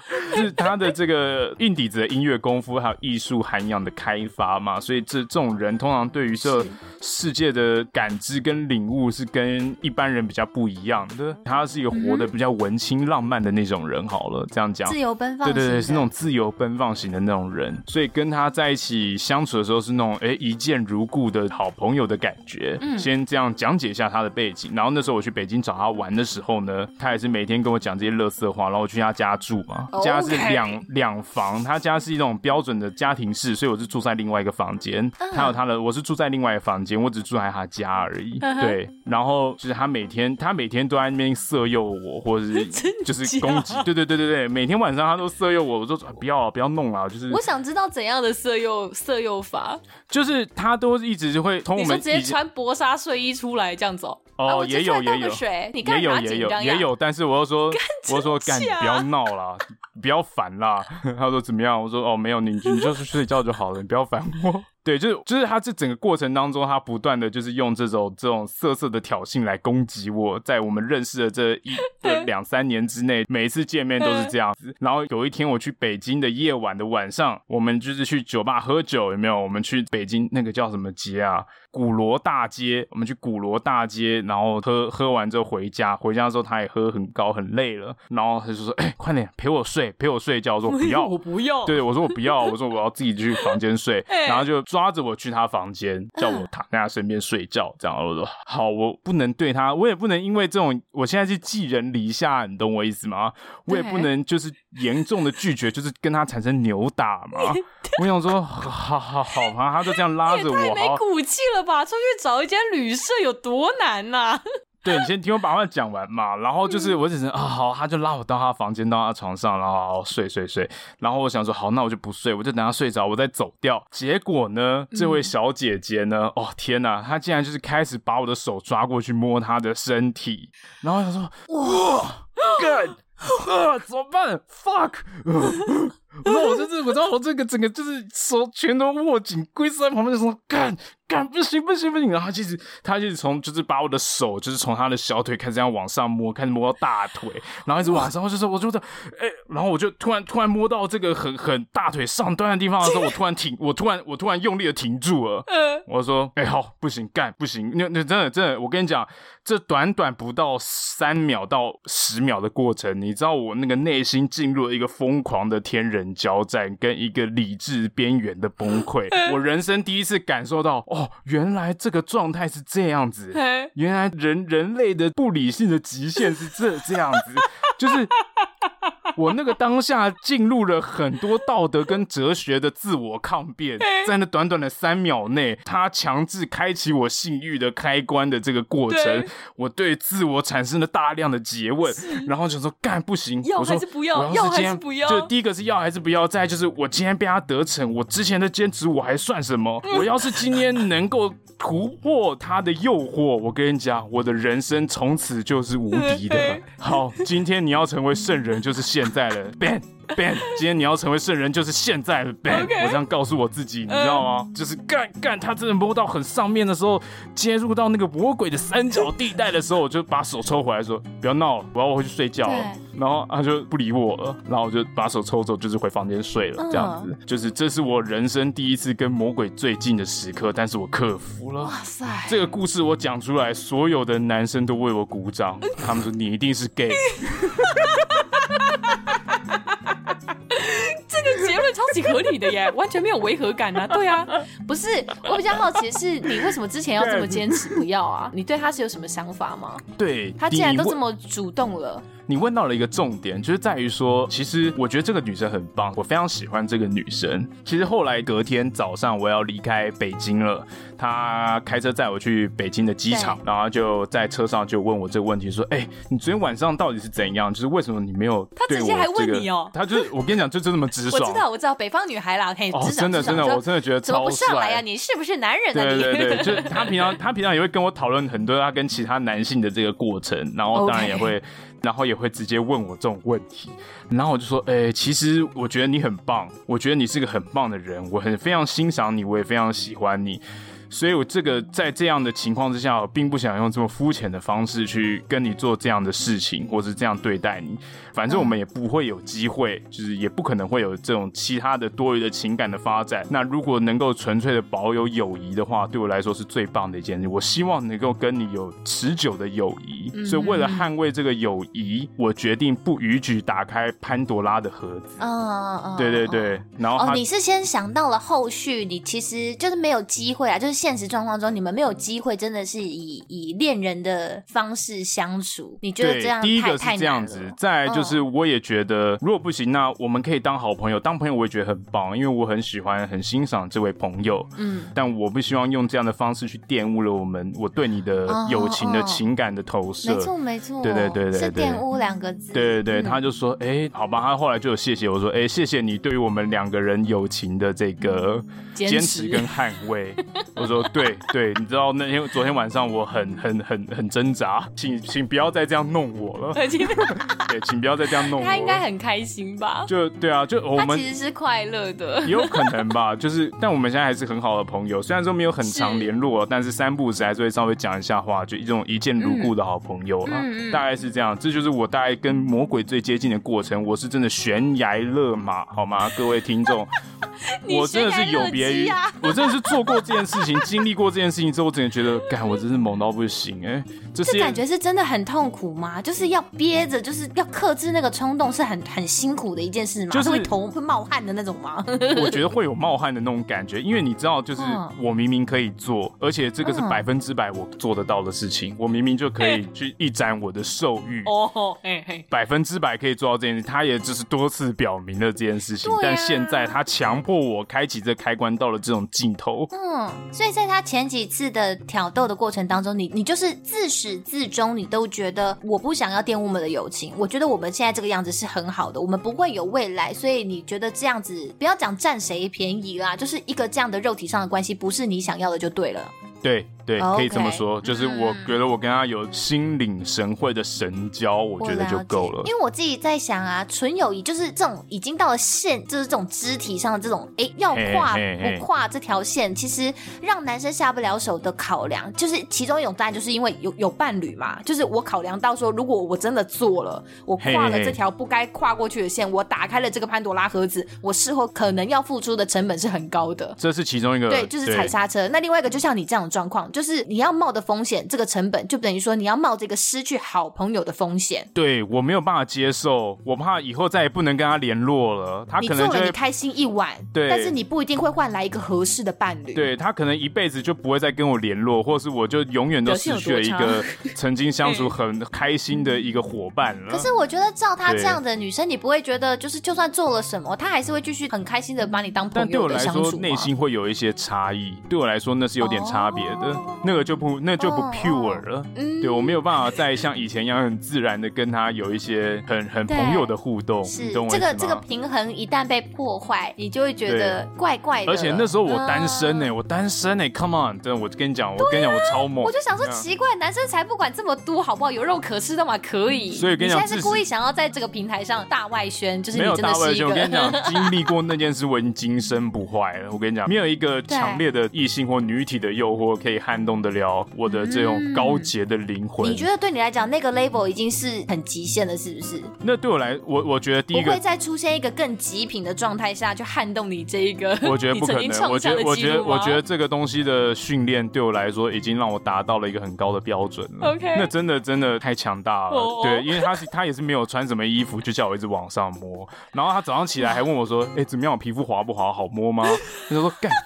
S1: 是他的这个硬底子的音乐功夫，还有艺术涵养的开发嘛，所以这这种人通常对于这世界的感知跟领悟是跟一般人比较不一样的。他是一个活得比较文青浪漫的那种人，好了，这样讲，
S2: 自由奔放，
S1: 对对对，是那种自由奔放型的那种人，所以跟他在一起相处的时候是那种哎、欸、一见如故的好朋友的感觉。嗯，先这样讲解一下他的背景，然后那时候我去北京找他玩的时候呢，他也是每天跟我讲这些乐色话，然后我去他家住嘛，家是两
S2: 两.
S1: 房，他家是一种标准的家庭式，所以我是住在另外一个房间，还有他的，我是住在另外一个房间，我只住在他家而已。对，然后就是他每天他每天都在那边色诱我，或者是就是攻击，对对对对对，每天晚上他都色诱我，我说不要不要弄了，就是
S2: 我想知道怎样的色诱色诱法，
S1: 就是他都一直就会从我们
S2: 直接穿薄纱睡衣出来这样子哦。
S1: 哦，也有也有，
S2: 你也
S1: 有也有也有，但是我又说，我又说干，不要闹啦，不要烦啦。他说怎么样？我说哦，没有，你你就是睡觉就好了，你不要烦我。对，就是就是他这整个过程当中，他不断的就是用这种这种色色的挑衅来攻击我，在我们认识的这一 的两三年之内，每一次见面都是这样子。然后有一天我去北京的夜晚的晚上，我们就是去酒吧喝酒，有没有？我们去北京那个叫什么街啊？鼓楼大街，我们去鼓楼大街，然后喝喝完之后回家。回家之后他也喝很高，很累了，然后他就说：“哎、欸，快点陪我睡，陪我睡觉。”我说：“不要，
S2: 我不要。”
S1: 对，我说：“我不要。”我说：“我要自己去房间睡。”然后就抓着我去他房间，叫我躺在他身边睡觉。这样我说：“好，我不能对他，我也不能因为这种，我现在是寄人篱下，你懂我意思吗？我也不能就是严重的拒绝，就是跟他产生扭打嘛。我想说，好好好嘛，他就这样拉着我，
S2: 太没骨气了。吧，出去找一间旅社有多难呐、啊？
S1: 对，你先听我把话讲完嘛。然后就是我只是啊，好，他就拉我到他房间，到他床上，然后睡睡睡。然后我想说，好，那我就不睡，我就等他睡着，我再走掉。结果呢，这位小姐姐呢，嗯、哦天哪，她竟然就是开始把我的手抓过去摸她的身体。然后我想说，哇，God，啊，怎么办？Fuck！然后我就是，我知道我这个整个就是手全都握紧，龟缩在旁边就说干干。不行不行不行！然后他其实他就是从就是把我的手就是从他的小腿开始这样往上摸，开始摸到大腿，然后一直往上，我就说我就说哎，然后我就突然突然摸到这个很很大腿上端的地方的时候，我突然停，我突然我突然用力的停住了。嗯，我说哎好不行干不行，那那真的真的，我跟你讲，这短短不到三秒到十秒的过程，你知道我那个内心进入了一个疯狂的天人交战，跟一个理智边缘的崩溃。我人生第一次感受到哦。原来这个状态是这样子，原来人人类的不理性的极限是这这样子，就是。我那个当下进入了很多道德跟哲学的自我抗辩，在那短短的三秒内，他强制开启我性欲的开关的这个过程，我对自我产生了大量的诘问，然后就说干不行，
S2: 要还是不要？要还是不要？
S1: 就第一个是要还是不要？再就是我今天被他得逞，我之前的坚持我还算什么？我要是今天能够突破他的诱惑，我跟你讲，我的人生从此就是无敌的。好，今天你你要成为圣人，就是现。在了，Ben Ben，今天你要成为圣人，就是现在的，Ben。我这样告诉我自己，你知道吗？嗯、就是干干，他真的摸到很上面的时候，接入到那个魔鬼的三角地带的时候，我就把手抽回来，说不要闹了，我要回去睡觉了。然后他就不理我了，然后我就把手抽走，就是回房间睡了。这样子，嗯、就是这是我人生第一次跟魔鬼最近的时刻，但是我克服了。哇塞！这个故事我讲出来，所有的男生都为我鼓掌，他们说你一定是 gay。
S2: 超级合理的耶，完全没有违和感啊！对啊，不是，我比较好奇的是，你为什么之前要这么坚持不要啊？你对他是有什么想法吗？
S1: 对，
S2: 他既然都这么主动了。
S1: 你问到了一个重点，就是在于说，其实我觉得这个女生很棒，我非常喜欢这个女生。其实后来隔天早上我要离开北京了，她开车载我去北京的机场，然后就在车上就问我这个问题，说：“哎、欸，你昨天晚上到底是怎样？就是为什么你没有、这个？”他直接还问你哦，
S2: 她
S1: 就是我跟你讲，就就这么直爽。
S2: 我知道，我知道，北方女孩啦，可以直爽、哦、
S1: 真的真的，我真的觉得超帅。怎么不上来呀、啊？
S2: 你是不是男人呢、啊？
S1: 对对对，就是她平常她平常也会跟我讨论很多她跟其他男性的这个过程，然后当然也会。然后也会会直接问我这种问题，然后我就说，诶、其实我觉得你很棒，我觉得你是个很棒的人，我很非常欣赏你，我也非常喜欢你。所以我这个在这样的情况之下，我并不想用这么肤浅的方式去跟你做这样的事情，或是这样对待你。反正我们也不会有机会，就是也不可能会有这种其他的多余的情感的发展。那如果能够纯粹的保有友谊的话，对我来说是最棒的一件事。我希望能够跟你有持久的友谊，嗯、所以为了捍卫这个友谊，我决定不逾矩打开潘多拉的盒子。嗯嗯嗯，对对对。然后
S2: 哦，你是先想到了后续，你其实就是没有机会啊，就是现实状况中你们没有机会，真的是以以恋人的方式相处。你觉得这样太
S1: 第一个是这样子，再就是。就是我也觉得，如果不行，那我们可以当好朋友。当朋友我也觉得很棒，因为我很喜欢、很欣赏这位朋友。嗯，但我不希望用这样的方式去玷污了我们我对你的友情的情感的投射。
S2: 没错，没错，
S1: 对对对对，
S2: 是玷污两个字。
S1: 对对对，他就说：“哎，好吧。”他后来就有谢谢我说：“哎，谢谢你对于我们两个人友情的这个坚持跟捍卫。”我说：“对对，你知道那天昨天晚上我很很很很挣扎，请请不要再这样弄我了。对，请不要。”再这样弄我，
S2: 他应该很开心吧？
S1: 就对啊，就我们
S2: 其实是快乐的，
S1: 也有可能吧。就是，但我们现在还是很好的朋友，虽然说没有很常联络，是但是三不五时还是会稍微讲一下话，就一种一见如故的好朋友了。嗯、大概是这样，这就是我大概跟魔鬼最接近的过程。我是真的悬崖勒马，好吗？各位听众，我真的是有别于，我真的是做过这件事情，经历过这件事情之后，我真的觉得，干，我真是猛到不行哎、
S2: 这感觉是真的很痛苦吗？就是要憋着，就是要克制那个冲动，是很很辛苦的一件事吗？就是会头会冒汗的那种吗？
S1: 我觉得会有冒汗的那种感觉，因为你知道，就是我明明可以做，而且这个是百分之百我做得到的事情，我明明就可以去一展我的兽欲 哦，百分之百可以做到这件事，他也就是多次表明了这件事情，但现在他强迫我开启这开关，到了这种尽头。
S2: 嗯，所以在他前几次的挑逗的过程当中，你你就是自始至终你都觉得我不想要玷污我们的友情，我觉得我们现在这个样子是很好的，我们不会有未来，所以你觉得这样子不要讲占谁便宜啦，就是一个这样的肉体上的关系，不是你想要的就对了。
S1: 对。对，可以这么说就是我觉得我跟他有心领神会的神交，嗯、我觉得就够了。
S2: 因为我自己在想啊，纯友谊就是这种已经到了线，就是这种肢体上的这种，哎，要跨不跨这条线，其实让男生下不了手的考量，就是其中一种当然就是因为有有伴侣嘛，就是我考量到说，如果我真的做了，我跨了这条不该跨过去的线，我打开了这个潘多拉盒子，我事后可能要付出的成本是很高的。
S1: 这是其中一个，
S2: 对，就是踩刹车。那另外一个就像你这样的状况。就是你要冒的风险，这个成本就等于说你要冒这个失去好朋友的风险。
S1: 对，我没有办法接受，我怕以后再也不能跟他联络了。他可能就
S2: 你开心一晚，对，但是你不一定会换来一个合适的伴侣。
S1: 对，他可能一辈子就不会再跟我联络，或是我就永远都失去了一个曾经相处 很开心的一个伙伴了。
S2: 可是我觉得照他这样的女生，你不会觉得就是就算做了什么，他还是会继续很开心的把你当朋友的相处吗？
S1: 对我来说，内心会有一些差异。对我来说，那是有点差别的。Oh. 那个就不，那就不 pure 了。Oh, 对，我没有办法再像以前一样很自然的跟他有一些很很朋友的互动。
S2: 是，这个这个平衡一旦被破坏，你就会觉得怪怪的。
S1: 而且那时候我单身呢、欸，uh, 我单身呢、欸，Come on，真的，我跟你讲，我跟你讲，我超猛。
S2: 我就想说奇怪，男生才不管这么多，好不好？有肉可吃的嘛，可以。
S1: 所以跟你讲，
S2: 你现在是故意想要在这个平台上大外宣，就是
S1: 没有大外宣。我跟你讲，经历过那件事，我已经今生不坏了。我跟你讲，没有一个强烈的异性或女体的诱惑可以撼动得了我的这种高洁的灵魂、嗯。你觉
S2: 得对你来讲，那个 label 已经是很极限了，是不是？
S1: 那对我来，我我觉得第一个不
S2: 会再出现一个更极品的状态下去撼动你这一个。
S1: 我觉得不可能。我觉得，我觉得，我觉得这个东西的训练对我来说，已经让我达到了一个很高的标准了。OK，那真的真的太强大了。Oh. 对，因为他是他也是没有穿什么衣服，就叫我一直往上摸。然后他早上起来还问我说：“哎、欸，怎么样？我皮肤滑不滑？好摸吗？”他就说：“干。”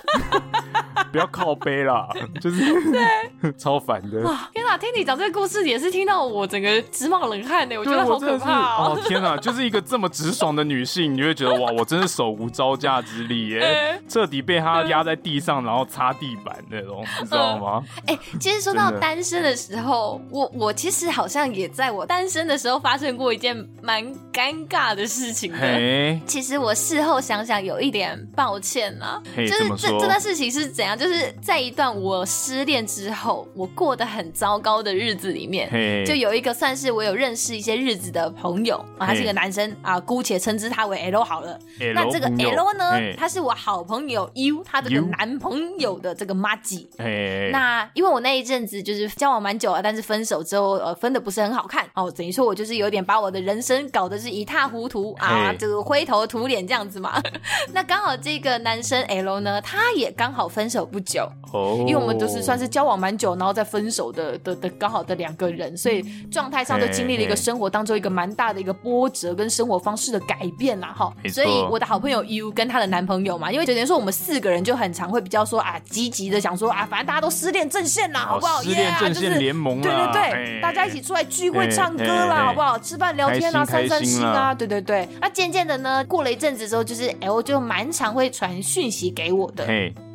S1: 不要靠背啦，就是对，超烦的。哇，
S2: 天哪！听你讲这个故事，也是听到我整个直冒冷汗呢。我觉得好可怕哦！
S1: 天哪，就是一个这么直爽的女性，你会觉得哇，我真是手无招架之力耶，彻底被她压在地上，然后擦地板那种，你知道吗？
S2: 哎，其实说到单身的时候，我我其实好像也在我单身的时候发生过一件蛮尴尬的事情的。其实我事后想想，有一点抱歉啊，就是这这段事情是怎样？就就是在一段我失恋之后，我过得很糟糕的日子里面，hey, 就有一个算是我有认识一些日子的朋友啊，他是一个男生、hey, 啊，姑且称之他为 L 好了。L, 那这个 L 呢，hey, 他是我好朋友 U 他这个男朋友的这个妈吉。
S1: Hey,
S2: 那因为我那一阵子就是交往蛮久了，但是分手之后呃分的不是很好看哦，等于说我就是有点把我的人生搞得是一塌糊涂啊，这个灰头土脸这样子嘛。那刚好这个男生 L 呢，他也刚好分手不久，oh. 因为我们都是算是交往蛮久，然后再分手的的的刚好的两个人，所以状态上都经历了一个生活当中一个蛮大的一个波折跟生活方式的改变啦哈。所以我的好朋友 U 跟她的男朋友嘛，因为等于说我们四个人就很常会比较说啊积极的想说啊，反正大家都失恋阵线啦，好不好？
S1: 失恋阵线联盟、啊
S2: 就是，对对对，大家一起出来聚会唱歌啦，好不好？吃饭聊天啊，散散心啊，对对对。那渐渐的呢，过了一阵子之后，就是 L 就蛮常会传讯息给我的。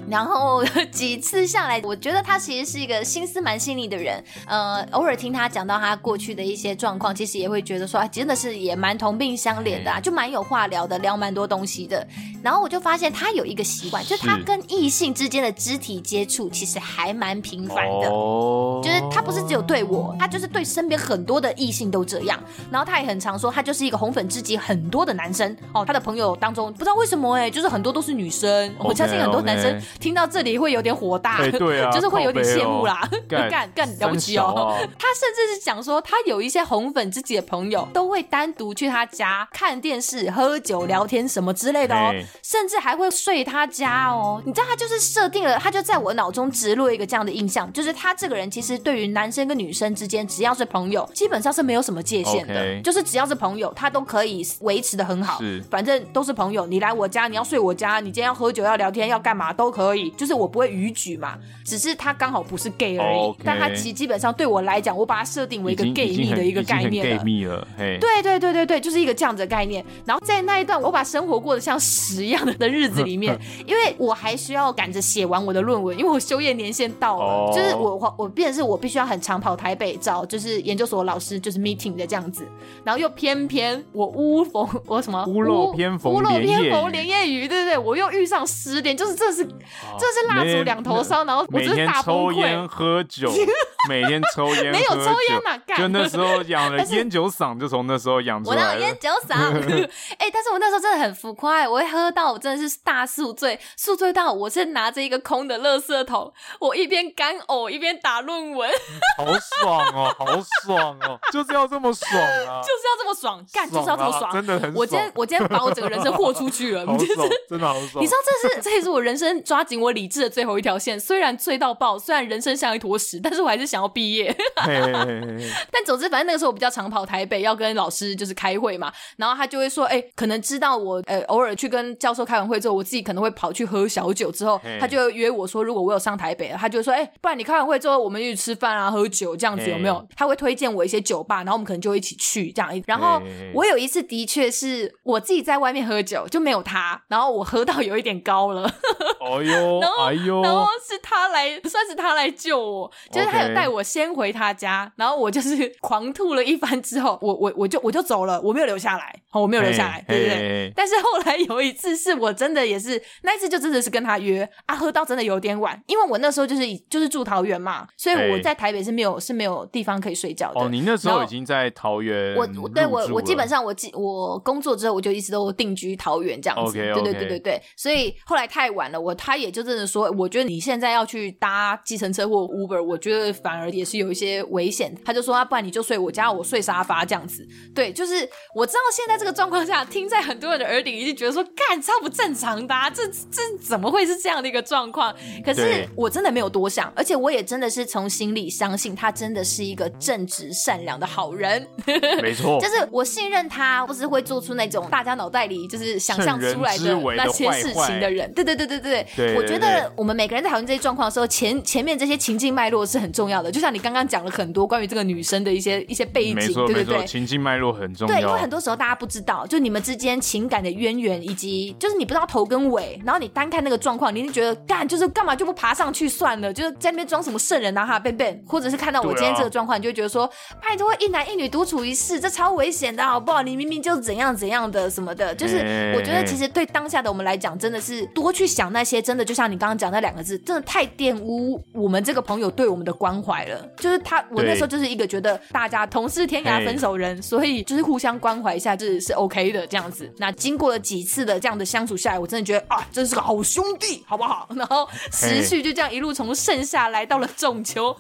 S2: 然后 几次下来，我觉得他其实是一个心思蛮细腻的人。呃，偶尔听他讲到他过去的一些状况，其实也会觉得说，啊真的是也蛮同病相怜的，啊，就蛮有话聊的，聊蛮多东西的。然后我就发现他有一个习惯，就是他跟异性之间的肢体接触其实还蛮频繁的。哦，就是他不是只有对我，他就是对身边很多的异性都这样。然后他也很常说，他就是一个红粉知己很多的男生哦。他的朋友当中不知道为什么哎，就是很多都是女生。我相信很多男生。听到这里会有点火大，欸对啊、就是会有点羡慕啦，干干了不起哦！他甚至是讲说，他有一些红粉知己的朋友都会单独去他家看电视、喝酒、聊天什么之类的哦，甚至还会睡他家哦。你知道他就是设定了，他就在我脑中植入一个这样的印象，就是他这个人其实对于男生跟女生之间，只要是朋友，基本上是没有什么界限的.就是只要是朋友，他都可以维持的很好。是，反正都是朋友，你来我家，你要睡我家，你今天要喝酒、要聊天、要干嘛都可以。就是我不会逾矩嘛，只是他刚好不是 gay 而已.但他其实基本上对我来讲，我把它设定为一个 gay 蜜的一个概念了。gay
S1: 蜜了，对
S2: 对对对对，就是一个这样子的概念。然后在那一段我把生活过得像屎一样的的日子里面，因为我还需要赶着写完我的论文，因为我修业年限到了，oh. 就是我我我变成是我必须要很长跑台北找就是研究所老师就是 meeting 的这样子，然后又偏偏我乌逢我什么
S1: 屋漏偏逢
S2: 屋漏偏逢连夜雨，对对对，我又遇上失恋，就是这是、oh. 这是蜡烛两头烧，然后我就是大崩溃。
S1: 每天抽烟喝酒，每天抽烟
S2: 没有抽烟哪干？
S1: 就那时候养了 烟酒嗓，就从那时候养出来。
S2: 我那烟酒嗓，哎、欸，但是我那时候真的很浮夸，我会喝到我真的是大宿醉，宿醉到我是拿着一个空的垃圾桶，我一边干呕一边打论文，
S1: 好爽哦，好爽哦，就是要这么爽啊，
S2: 就是要这么爽，干、啊、就是要这么爽，
S1: 真的很爽。
S2: 我今天我今天把我整个人生豁出去了，
S1: 就是真的好爽。
S2: 你知道这是这也是我人生抓紧我理智的最后一条线，虽然醉到爆，虽然人生像一坨屎，但是我还是想要毕业。但总之，反正那个时候我比较常跑台北，要跟老师就是开会嘛。然后他就会说：“哎、欸，可能知道我呃偶尔去跟教授开完会之后，我自己可能会跑去喝小酒。之后他就约我说，如果我有上台北了，他就说：哎、欸，不然你开完会之后，我们一起吃饭啊，喝酒这样子有没有？他会推荐我一些酒吧，然后我们可能就一起去这样。然后我有一次的确是我自己在外面喝酒，就没有他，然后我喝到有一点高了。
S1: 哎 呦，
S2: 然后
S1: 哎呦，
S2: 然后是他来，算是他来救我，就是他有带我先回他家.然后我就是 狂吐了一番之后，我我我就我就走了，我没有留下来，我没有留下来，对不对，对？但是后来有一次是我真的也是那一次就真的是跟他约啊，喝到真的有点晚，因为我那时候就是就是住桃园嘛，所以我在台北是没有是没有地方可以睡觉的。
S1: 哦，你那时候已经在桃园，
S2: 我对我我基本上我我工作之后我就一直都定居桃园这样子，okay, okay. 对对对对对，所以后来太晚了，我他也就真的说，我觉得你现在要去搭计程车或 Uber，我觉得反而也是有一些危险。他就说啊，不然你就睡我家，我睡沙发这样子。对，就是我知道现在这个状况下，听在很多人的耳里，一定觉得说，干超不正常的啊，这这怎么会是这样的一个状况？可是我真的没有多想，而且我也真的是从心里相信他真的是一个正直善良的好人。
S1: 没错，
S2: 就是我信任他，不是会做出那种大家脑袋里就是想象出来的那些事情的人。对对对对对对，我觉得我们每个人在讨论这些状况的时候，前前面这些情境脉络是很重要要的。就像你刚刚讲了很多关于这个女生的一些一些背景，对对对，
S1: 情境脉络很重要。
S2: 对，因为很多时候大家不知道，就你们之间情感的渊源，以及就是你不知道头跟尾，然后你单看那个状况，你就觉得干就是干嘛就不爬上去算了，就是在那边装什么圣人啊哈变变，或者是看到我今天这个状况，啊、你就会觉得说拜托一男一女独处一室，这超危险的好不好？你明明就怎样怎样的什么的，就是我觉得其实对当下的我们来讲，真的是多去想那些真的，就像你刚刚讲那两个字，真的太玷污我们这个朋友对我们的关怀了。就是他，我那时候就是一个觉得大家同是天涯分手人，所以就是互相关怀一下，就是是 OK 的这样子。那经过了几次的这样的相处下来，我真的觉得啊，真是个好兄弟，好不好？然后时序就这样一路从盛夏来到了仲秋，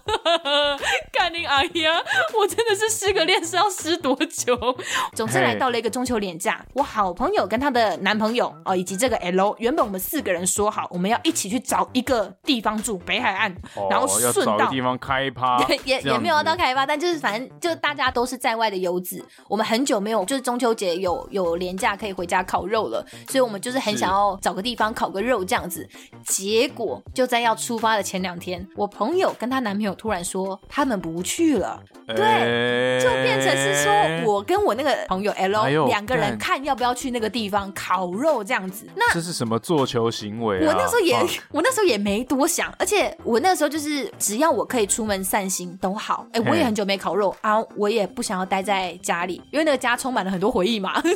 S2: 干你阿呀！我真的是失个恋是要失多久？总之来到了一个中秋连假，我好朋友跟她的男朋友哦，以及这个 L，原本我们四个人说好，我们要一起去找一个地方住，北海岸，哦、然后顺道
S1: 地方开趴，
S2: 也也没有要到开趴，但就是反正就大家都是在外的游子，我们很久没有就是中秋节有有连假可以回家烤肉了，所以我们就是很想要找个地方烤个肉这样子。结果就在要出发的前两天，我朋友跟她男朋友突然说他们不去了，欸、对，就变成是说我跟我那个朋友 L 两个人看要不要去那个地方烤肉这样子。那
S1: 这是什么做球行为、啊？
S2: 我那时候也 我那时候也没多想，而且我那时候就是只要我可以出门散心都好。哎、欸，我也很久没烤肉啊，我也不想要待在家里，因为那个家充满了很多回忆嘛。
S1: 对，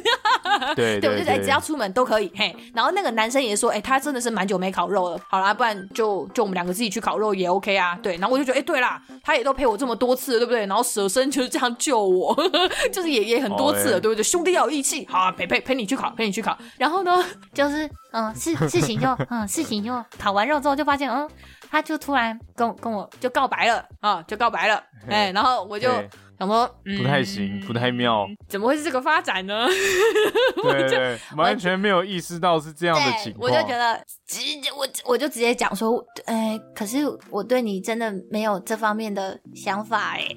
S1: 对，对，
S2: 对，我就觉得只要出门都可以。嘿，然后那个男生也说，哎、欸，他真的是蛮久没烤肉了。好啦，不然就就我们两个自己去烤肉也 OK 啊。对，然后我就觉得，哎、欸，对啦，他也都陪我这么多次了，对不对？然后舍身就是这样救我，就是也也很多次了，对不对？兄弟要有义气，好啊，陪陪陪你去烤，陪你去烤。然后呢，就是嗯，事事情就嗯，事情就烤完肉之后就发现，嗯，他就突然跟跟我就告白了啊，就告白了。哎、欸，然后我就。想说、嗯、
S1: 不太行，不太妙，
S2: 怎么会是这个发展呢？
S1: 对，完全没有意识到是这样的情况。
S2: 我就觉得直接我我就直接讲说，哎、欸，可是我对你真的没有这方面的想法哎。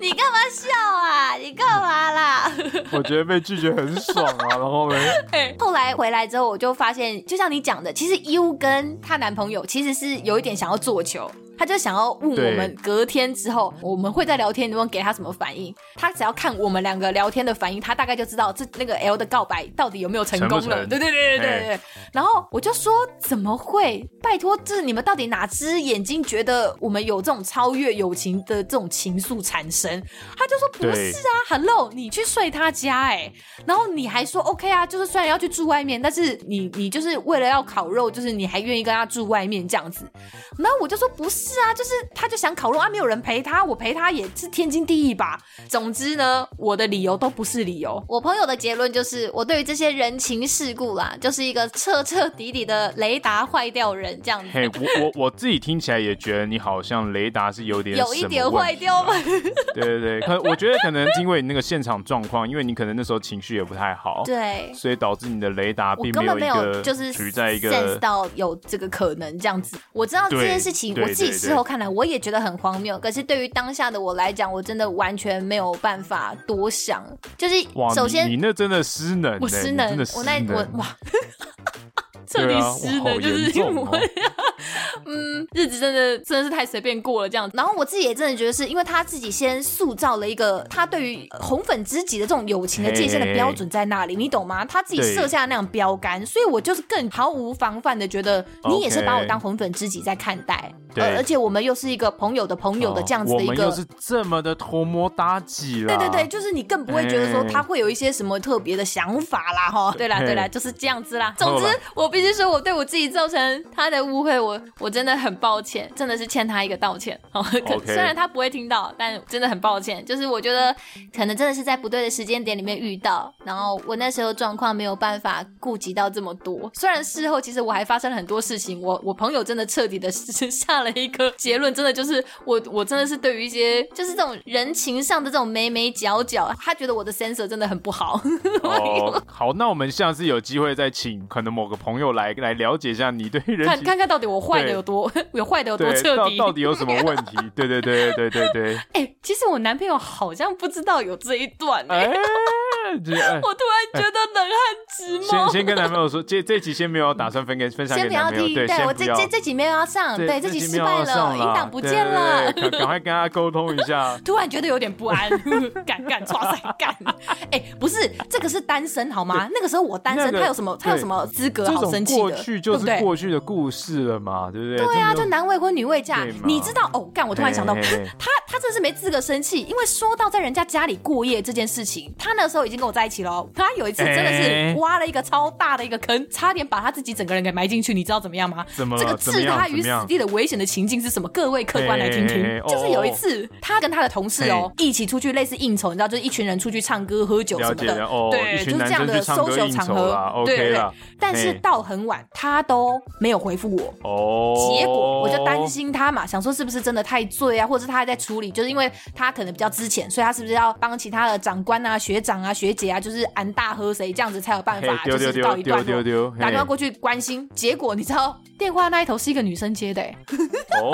S2: 你干嘛笑啊？你干嘛啦？
S1: 我觉得被拒绝很爽啊，然后呢？
S2: 欸、后来回来之后，我就发现，就像你讲的，其实 U 跟她男朋友其实是有一点想要做球。他就想要问我们隔天之后，我们会在聊天，能不能给他什么反应？他只要看我们两个聊天的反应，他大概就知道这那个 L 的告白到底有没有成功了。成成对对对对对对。然后我就说怎么会？拜托，这你们到底哪只眼睛觉得我们有这种超越友情的这种情愫产生？他就说不是啊，Hello，你去睡他家哎、欸，然后你还说 OK 啊，就是虽然要去住外面，但是你你就是为了要烤肉，就是你还愿意跟他住外面这样子。然后我就说不是。是啊，就是他就想烤肉啊，没有人陪他，我陪他也是天经地义吧。总之呢，我的理由都不是理由。我朋友的结论就是，我对于这些人情世故啦，就是一个彻彻底底的雷达坏掉人这样子。
S1: 嘿，我我我自己听起来也觉得你好像雷达是有点
S2: 有一点坏掉吧？
S1: 对对对，可我觉得可能因为你那个现场状况，因为你可能那时候情绪也不太好，
S2: 对，
S1: 所以导致你的雷达并没有一个
S2: 就是
S1: 处在一个
S2: sense 到有这个可能这样子。我知道这件事情，我自己。事后看来，我也觉得很荒谬。可是对于当下的我来讲，我真的完全没有办法多想。就是首先，
S1: 你，你那真的失能，
S2: 我失能，我那我哇。彻底失能，就是因为我，嗯，日子真的真的是太随便过了这样子。然后我自己也真的觉得，是因为他自己先塑造了一个他对于红粉知己的这种友情的界限的标准在那里，你懂吗？他自己设下那样标杆，所以我就是更毫无防范的觉得你也是把我当红粉知己在看待。对，而且我们又是一个朋友的朋友的这样子的一个，我们
S1: 又是这么的托摸妲己了。
S2: 对对对，就是你更不会觉得说他会有一些什么特别的想法啦，哈。对啦对啦，就是这样子啦。总之，我必须说我对我自己造成他的误会，我我真的很抱歉，真的是欠他一个道歉。哦，虽然他不会听到，但真的很抱歉。就是我觉得可能真的是在不对的时间点里面遇到，然后我那时候状况没有办法顾及到这么多。虽然事后其实我还发生了很多事情，我 我朋友真的彻底的下。了一个结论，真的就是我，我真的是对于一些就是这种人情上的这种眉眉角角，他觉得我的 sensor 真的很不好。
S1: 哦，好，那我们下次有机会再请可能某个朋友来 来了解一下你对人
S2: 看看看到底我坏的有多 有坏的有多彻底
S1: 到，到底有什么问题？对对对对对对对。
S2: 哎、欸，其实我男朋友好像不知道有这一段、欸。哎我突然觉得冷汗直冒。
S1: 先先跟男朋友说，这这集先没有打算分给分享给男朋友，对，
S2: 我这这这集没有要上，对，这集失败了，音档不见
S1: 了，赶赶快跟他沟通一下。
S2: 突然觉得有点不安，敢敢抓塞干。哎，不是，这个是单身好吗？那个时候我单身，他有什么他有什么资格好生气的？
S1: 过去就是过去的故事了嘛，对不对？
S2: 对啊，就男未婚女未嫁。你知道哦？干，我突然想到，他他他真的是没资格生气，因为说到在人家家里过夜这件事情，他那时候已经跟我在一起了。他有一次真的是挖了一个超大的一个坑，差点把他自己整个人给埋进去，你知道怎么样吗？
S1: 怎么
S2: 这个置他于死地的危险的情境是什么？各位客官来听听，就是有一次他跟他的同事哦一起出去类似应酬，你知道，就是一群人出去唱歌喝酒什么的，对，就是这样的 social 场合，对对。但是到很晚，他都没有回复我。哦。结果我就担心他嘛，想说是不是真的太醉啊，或者是他还在处理，就是因为他可能比较之前，所以他是不是要帮其他的长官啊、学长啊、学姐啊，就是安大喝谁这样子才有办法，就是告一段落。打电话过去关心，结果你知道电话那一头是一个女生接的，
S1: 哦，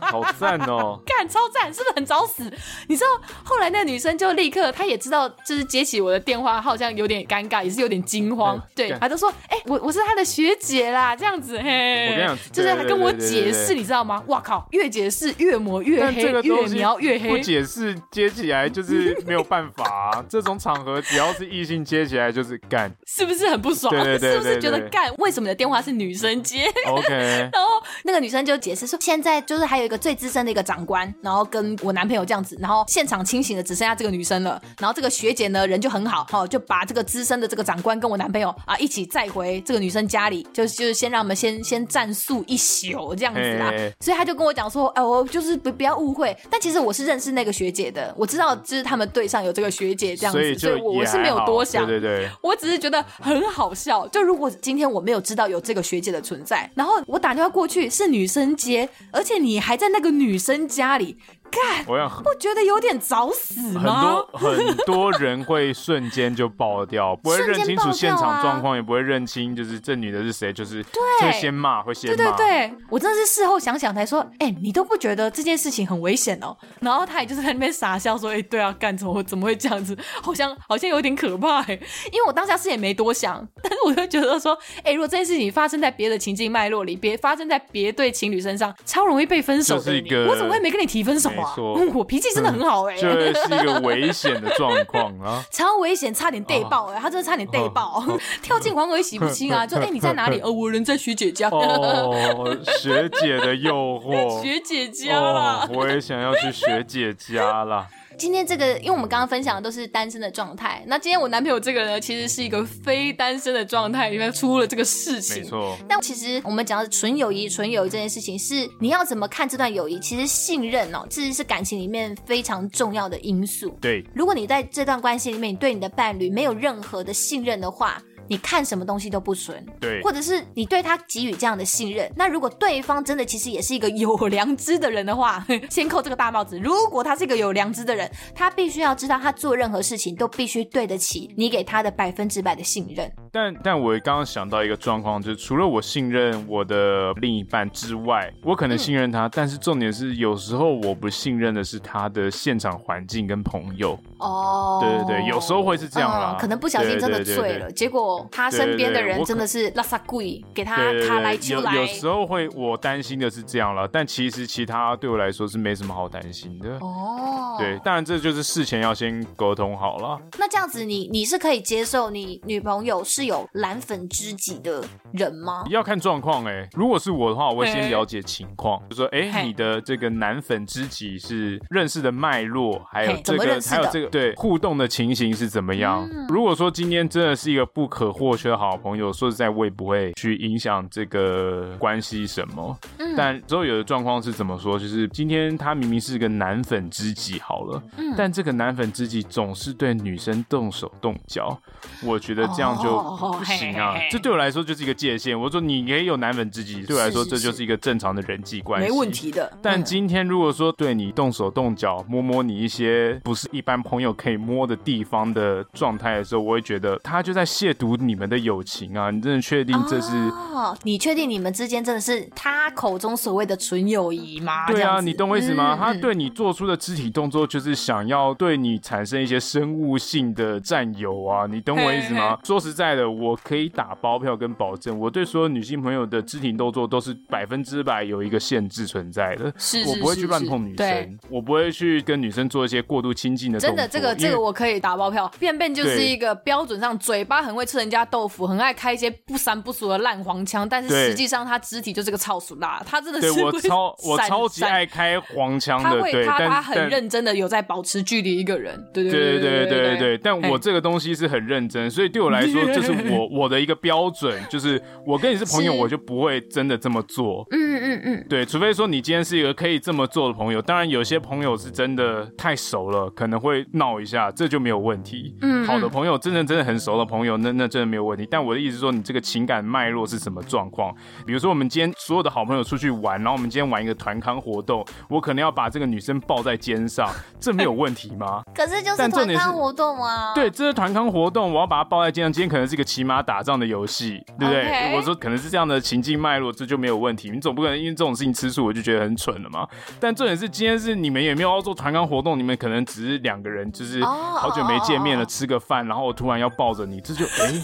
S1: 好赞哦，
S2: 干超赞，是不是很找死？你知道后来那女生就立刻，她也知道就是接起我的电话，好像有点尴尬，也是有点惊慌，对，她就说，哎，我我是她的学姐啦，这样子，嘿，我跟你讲，就是他跟我解释，你知道吗？哇靠，越解释越抹越黑，越描越黑，
S1: 不解释接起来就是没有办法，这种场合只要是异性接起来就是干，
S2: 是不是很不爽？是不是觉得干？为什么你的电话是女生接
S1: ？OK，
S2: 然后那个女生就解释说，现在就是还有一个最资深的一个长官，然后跟我男朋友这样子，然后现场清醒的只剩下这个女生了，然后这个学姐呢人就很好，好就把这个资深的这个长官跟我男朋友啊一起载回这个女生家里，就就是先让我们先先暂宿一宿这样子啦，所以他就跟我讲说，哎，我就是不不要误会，但其实我是认识那个学姐的，我知道就是他们队上有这个学姐这样子，所以我我是没有多想，
S1: 对对对，
S2: 我只是觉得很好笑，就如果今天我没有知道有这个学姐的存在，然后我打电话过去是女生接，而且你还在那个女生家里。干，我要，我觉得有点找死吗？
S1: 很多很多人会瞬间就爆掉，不会认清楚现场状况，也不会认清就是这女的是谁，就是会先骂，会先骂。
S2: 对对对，我真的是事后想想才说，哎、欸，你都不觉得这件事情很危险哦？然后他也就是在那边傻笑说，哎、欸，对啊，干怎么怎么会这样子？好像好像有点可怕哎，因为我当下是也没多想，但是我就觉得说，哎、欸，如果这件事情发生在别的情境脉络里，别发生在别对情侣身上，超容易被分手的。是一个我怎么会没跟你提分手 我脾气真的很好哎、欸，
S1: 这是一个危险的状况啊，
S2: 超危险，差点被爆哎、欸，他真的差点被爆，跳进黄河也洗不清啊！就哎、欸，你在哪里？哦，我人在学姐家。
S1: 哦，学姐的诱惑，
S2: 学姐家啦、
S1: 哦，我也想要去学姐家啦。
S2: 今天这个，因为我们刚刚分享的都是单身的状态，那今天我男朋友这个呢，其实是一个非单身的状态，因为出了这个事情。
S1: 没错。
S2: 但其实我们讲的纯友谊，纯友谊这件事情，是你要怎么看这段友谊？其实信任哦，其实是感情里面非常重要的因素。
S1: 对。如
S2: 果你在这段关系里面，你对你的伴侣没有任何的信任的话。你看什么东西都不顺，
S1: 对，
S2: 或者是你对他给予这样的信任，那如果对方真的其实也是一个有良知的人的话，先扣这个大帽子。如果他是一个有良知的人，他必须要知道他做任何事情都必须对得起你给他的百分之百的信任。
S1: 但但我刚刚想到一个状况，就是除了我信任我的另一半之外，我可能信任他，嗯、但是重点是有时候我不信任的是他的现场环境跟朋友。哦，对对对，有时候会是这样啦，
S2: 嗯、可能不小心真的醉了，结果。他身边的人真的是拉萨贵，给他他来出来。
S1: 有有时候会，我担心的是这样了，但其实其他对我来说是没什么好担心的。哦，对，当然这就是事前要先沟通好了。
S2: 那这样子你，你你是可以接受你女朋友是有蓝粉知己的人吗？
S1: 要看状况哎。如果是我的话，我会先了解情况，就说哎、欸，你的这个男粉知己是认识的脉络，还有这个还有这个对互动的情形是怎么样？嗯、如果说今天真的是一个不可。或缺的好朋友，说实在，我也不会去影响这个关系什么。嗯，但之后有的状况是怎么说？就是今天他明明是个男粉知己，好了，嗯，但这个男粉知己总是对女生动手动脚，我觉得这样就不行啊。这对我来说就是一个界限。我说你也有男粉知己，对我来说这就是一个正常的人际关系，
S2: 没问题的。
S1: 但今天如果说对你动手动脚，摸摸你一些不是一般朋友可以摸的地方的状态的时候，我会觉得他就在亵渎。你们的友情啊！你真的确定这是？
S2: 哦，你确定你们之间真的是他口中所谓的纯友谊吗？
S1: 对啊，你懂我意思吗？
S2: 嗯、
S1: 他对你做出的肢体动作，就是想要对你产生一些生物性的占有啊！你懂我意思吗？嘿嘿说实在的，我可以打包票跟保证我对所有女性朋友的肢体动作都是百分之百有一个限制存在的
S2: 是
S1: 我不会去乱碰女生我不会去跟女生做一些过度亲近的
S2: 真的这个这个我可以打包票。便便就是一个标准上嘴巴很会吃人家豆腐很爱开一些不三不俗的烂黄腔但是实际上他肢体就是个超俗辣他真的是
S1: 我超我超级爱开黄腔的对
S2: 他他很认真的有在保持距离一个人。对
S1: 对对对对对但我这个东西是很认真所以对我来说 就是是我 我的一个标准，就是我跟你是朋友，我就不会真的这么做。
S2: 嗯嗯嗯，
S1: 对，除非说你今天是一个可以这么做的朋友，当然有些朋友是真的太熟了，可能会闹一下，这就没有问题。嗯，好的朋友，真的真的很熟的朋友，那那真的没有问题。但我的意思说，你这个情感脉络是什么状况？比如说，我们今天所有的好朋友出去玩，然后我们今天玩一个团康活动，我可能要把这个女生抱在肩上，这没有问题吗？
S2: 可是就是团康活动啊。
S1: 对，这是团康活动，我要把她抱在肩上。今天可能是一个骑马打仗的游戏，对不对？Okay. 我说可能是这样的情境脉络，这就没有问题。你总不可能因为这种事情吃醋，我就觉得很蠢了嘛。但重点是，今天是你们也没有要做团康活动，你们可能只是两个人，就是好久没见面了，吃个饭，然后我突然要抱着你，这就哎。欸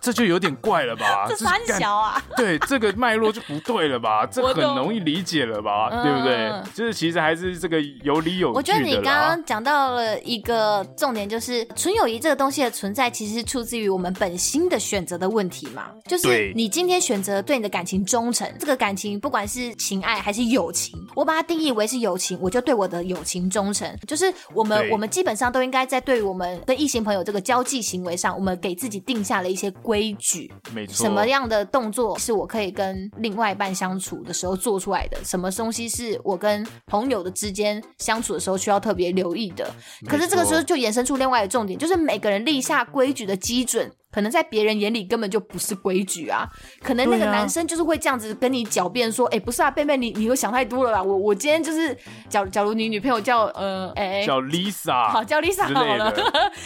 S1: 这就有点怪了吧？
S2: 这三小啊，
S1: 对，这个脉络就不对了吧？这很容易理解了吧？对不对？就是其实还是这个有理有据。
S2: 我觉得你刚刚讲到了一个重点，就是纯友谊这个东西的存在，其实是出自于我们本心的选择的问题嘛。就是你今天选择对你的感情忠诚，这个感情不管是情爱还是友情，我把它定义为是友情，我就对我的友情忠诚。就是我们我们基本上都应该在对于我们跟异性朋友这个交际行为上，我们给自己定下了一些。规矩，
S1: 没错。
S2: 什么样的动作是我可以跟另外一半相处的时候做出来的？什么东西是我跟朋友的之间相处的时候需要特别留意的？可是这个时候就衍生出另外一个重点，就是每个人立下规矩的基准。可能在别人眼里根本就不是规矩啊！可能那个男生就是会这样子跟你狡辩说：“哎、欸，不是啊，贝贝，你你又想太多了啦！我我今天就是，假假如你女朋友叫呃，哎、欸，
S1: 叫 Lisa，
S2: 好叫 Lisa 好了。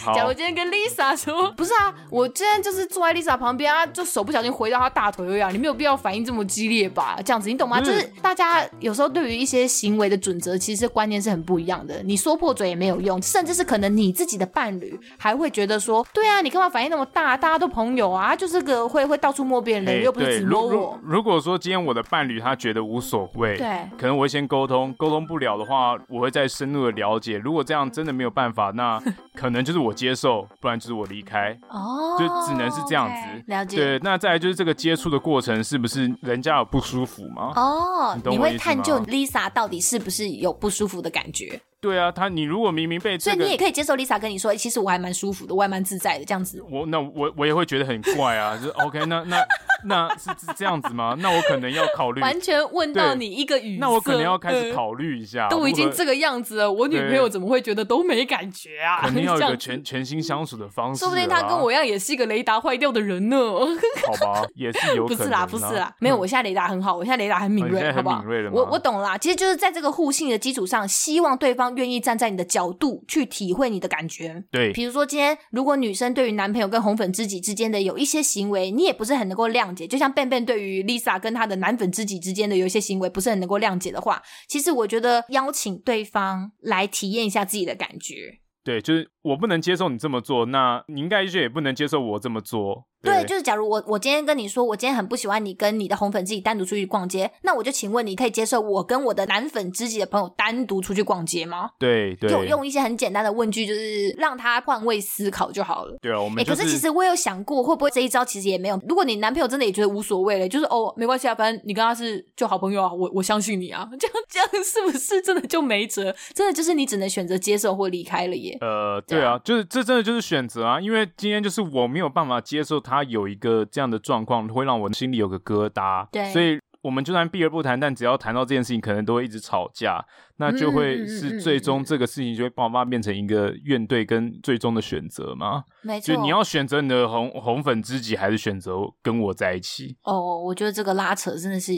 S2: 好假如今天跟 Lisa 说，不是啊，我今天就是坐在 Lisa 旁边啊，就手不小心回到她大腿了呀！你没有必要反应这么激烈吧？这样子你懂吗？是就是大家有时候对于一些行为的准则，其实观念是很不一样的。你说破嘴也没有用，甚至是可能你自己的伴侣还会觉得说：对啊，你干嘛反应那么大？大家都朋友啊，就是个会会到处摸别人的人，又不是只摸我。
S1: 如果说今天我的伴侣他觉得无所谓，
S2: 对，
S1: 可能我会先沟通，沟通不了的话，我会再深入的了解。如果这样真的没有办法，那 可能就是我接受，不然就是我离开。哦，就只能是这样子。
S2: 了解。
S1: 对，那再来就是这个接触的过程，是不是人家有不舒服吗？
S2: 哦，你会探究 Lisa 到底是不是有不舒服的感觉？
S1: 对啊，他你如果明明被这个，
S2: 所以你也可以接受 Lisa 跟你说，其实我还蛮舒服的，我还蛮自在的这样子。
S1: 我那我我也会觉得很怪啊，就是 OK，那那那是是这样子吗？那我可能要考虑。
S2: 完全问到你一个语，
S1: 那我可能要开始考虑一下。
S2: 都已经这个样子了，我女朋友怎么会觉得都没感觉啊？
S1: 肯定要有一个全全新相处的方式。
S2: 说不定她跟我一样，也是一个雷达坏掉的人呢。
S1: 好吧，也是有可能。
S2: 不是啦，不是啦，没有，我现在雷达很好，我现在雷达很敏锐，好不好？我我懂啦，其实就是在这个互信的基础上，希望对方愿意站在你的。角度去体会你的感觉，
S1: 对，
S2: 比如说今天如果女生对于男朋友跟红粉知己之间的有一些行为，你也不是很能够谅解，就像 Ben Ben 对于 Lisa 跟她的男粉知己之间的有一些行为不是很能够谅解的话，其实我觉得邀请对方来体验一下自己的感觉，
S1: 对，就是我不能接受你这么做，那你应该就也不能接受我这么做。
S2: 对，就是假如我我今天跟你说，我今天很不喜欢你跟你的红粉知己单独出去逛街，那我就请问你可以接受我跟我的男粉知己的朋友单独出去逛街吗？
S1: 对对，
S2: 就用一些很简单的问句，就是让他换位思考就好了。
S1: 对啊，我们、就是。
S2: 可是其实我有想过，会不会这一招其实也没有？如果你男朋友真的也觉得无所谓了，就是哦，没关系啊，反正你跟他是就好朋友啊，我我相信你啊，这样这样是不是真的就没辙？真的就是你只能选择接受或离开了耶？
S1: 呃，对啊，就是这真的就是选择啊，因为今天就是我没有办法接受他有一个。这样的状况会让我心里有个疙瘩，
S2: 对，
S1: 所以我们就算避而不谈，但只要谈到这件事情，可能都会一直吵架。那就会是最终这个事情就会爆发变成一个怨怼跟最终的选择吗？
S2: 没错，
S1: 就你要选择你的红红粉知己，还是选择跟我在一起？
S2: 哦，我觉得这个拉扯真的是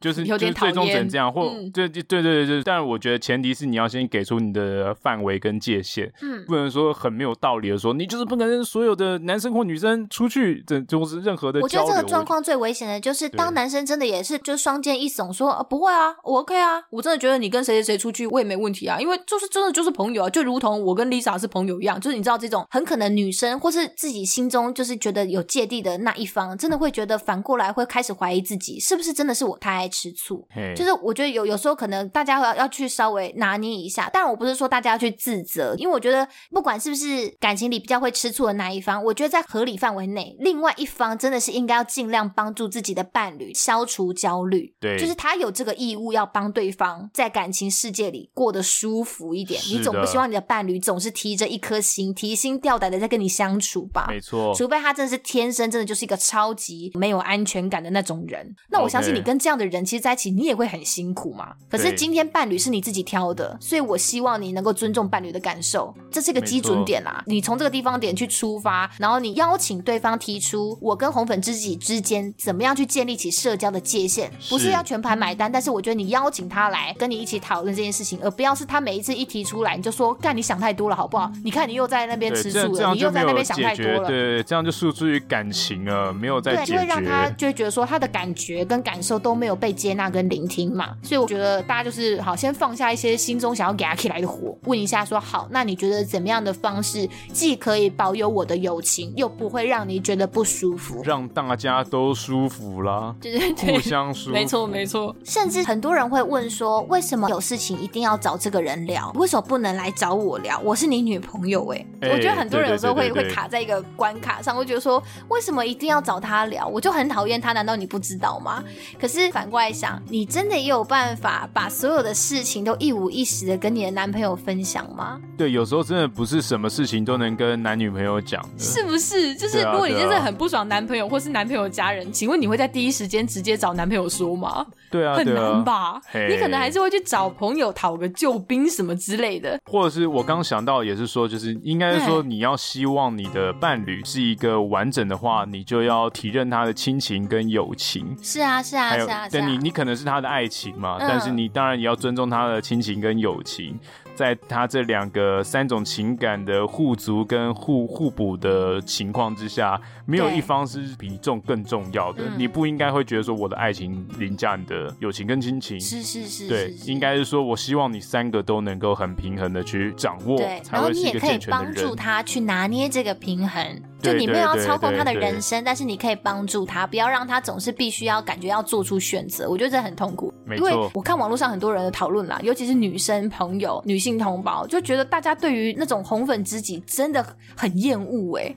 S1: 就是
S2: 有点。
S1: 最终只能这样，或
S2: 嗯、
S1: 对对对对对，但是我觉得前提是你要先给出你的范围跟界限，
S2: 嗯，
S1: 不能说很没有道理的说，你就是不能跟所有的男生或女生出去，这就是任何的。
S2: 我觉得这个状况最危险的就是当男生真的也是就双肩一耸说，说不会啊，我 OK 啊，我真的觉得你跟谁谁谁出去我也没问题。啊，因为就是真的就是朋友啊，就如同我跟 Lisa 是朋友一样，就是你知道这种很可能女生或是自己心中就是觉得有芥蒂的那一方，真的会觉得反过来会开始怀疑自己是不是真的是我太爱吃醋。就是我觉得有有时候可能大家要要去稍微拿捏一下，但我不是说大家要去自责，因为我觉得不管是不是感情里比较会吃醋的那一方，我觉得在合理范围内，另外一方真的是应该要尽量帮助自己的伴侣消除焦虑。
S1: 对，
S2: 就是他有这个义务要帮对方在感情世界里过得舒服一点，你总不希望你的伴侣总是提着一颗心，提心吊胆的在跟你相处吧？
S1: 没错，
S2: 除非他真的是天生真的就是一个超级没有安全感的那种人。那我相信你跟这样的人其实在一起，你也会很辛苦嘛。可是今天伴侣是你自己挑的，所以我希望你能够尊重伴侣的感受，这是一个基准点啦。你从这个地方点去出发，然后你邀请对方提出我跟红粉知己之间怎么样去建立起社交的界限，不是要全盘买单，但是我觉得你邀请他来跟你一起讨论这件事情，而不要是他每一次一提出来你就说干，你想太多了好不好？你看你又在那边吃醋了，你又在那边想太多了，
S1: 对，这样就诉诸于感情了，没有在解决，
S2: 对，就会让他就会觉得说他的感觉跟感受都没有被接纳跟聆听嘛。所以我觉得大家就是好，先放下一些心中想要给他起来的火，问一下说好，那你觉得怎么样的方式既可以保有我的友情，又不会让你觉得不舒服，
S1: 让大家都舒服啦，
S2: 对对对，
S1: 互相舒服，
S2: 没错没错。甚至很多人会问说，为什么有事情一定要找这个人聊？为什么不能来找我聊？我是你女朋友哎、欸，欸、我觉得很多人有时候会会卡在一个关卡上，会觉得说，为什么一定要找他聊？我就很讨厌他，难道你不知道吗？可是反过来想，你真的也有办法把所有的事情都一五一十的跟你的男朋友分享吗？
S1: 对，有时候真的不是什么事情都能跟男女朋友讲的，
S2: 是不是？就是如果你真的很不爽男朋友或是男朋友家人，请问你会在第一时间直接找男朋友说吗？
S1: 对啊，
S2: 很难吧？
S1: 嘿
S2: 你可能还是会去找朋友讨个救兵什么之类的，
S1: 或者是我刚想到也是说，就是应该是说你要希望你的伴侣是一个完整的话，你就要体认他的亲情跟友情。
S2: 是啊，是啊，是啊，
S1: 对你，你可能是他的爱情嘛，
S2: 嗯、
S1: 但是你当然也要尊重他的亲情跟友情。在他这两个三种情感的互足跟互互补的情况之下，没有一方是比重更重要的。你不应该会觉得说我的爱情凌驾你的友情跟亲情。
S2: 是是是，
S1: 对，应该是说我希望你三个都能够很平衡的去掌握，
S2: 对，然后你也可以帮助他去拿捏这个平衡。就你没有要操控他的人生，但是你可以帮助他，不要让他总是必须要感觉要做出选择。我觉得这很痛苦，因为我看网络上很多人的讨论啦，尤其是女生朋友、女性同胞，就觉得大家对于那种红粉知己真的很厌恶哎。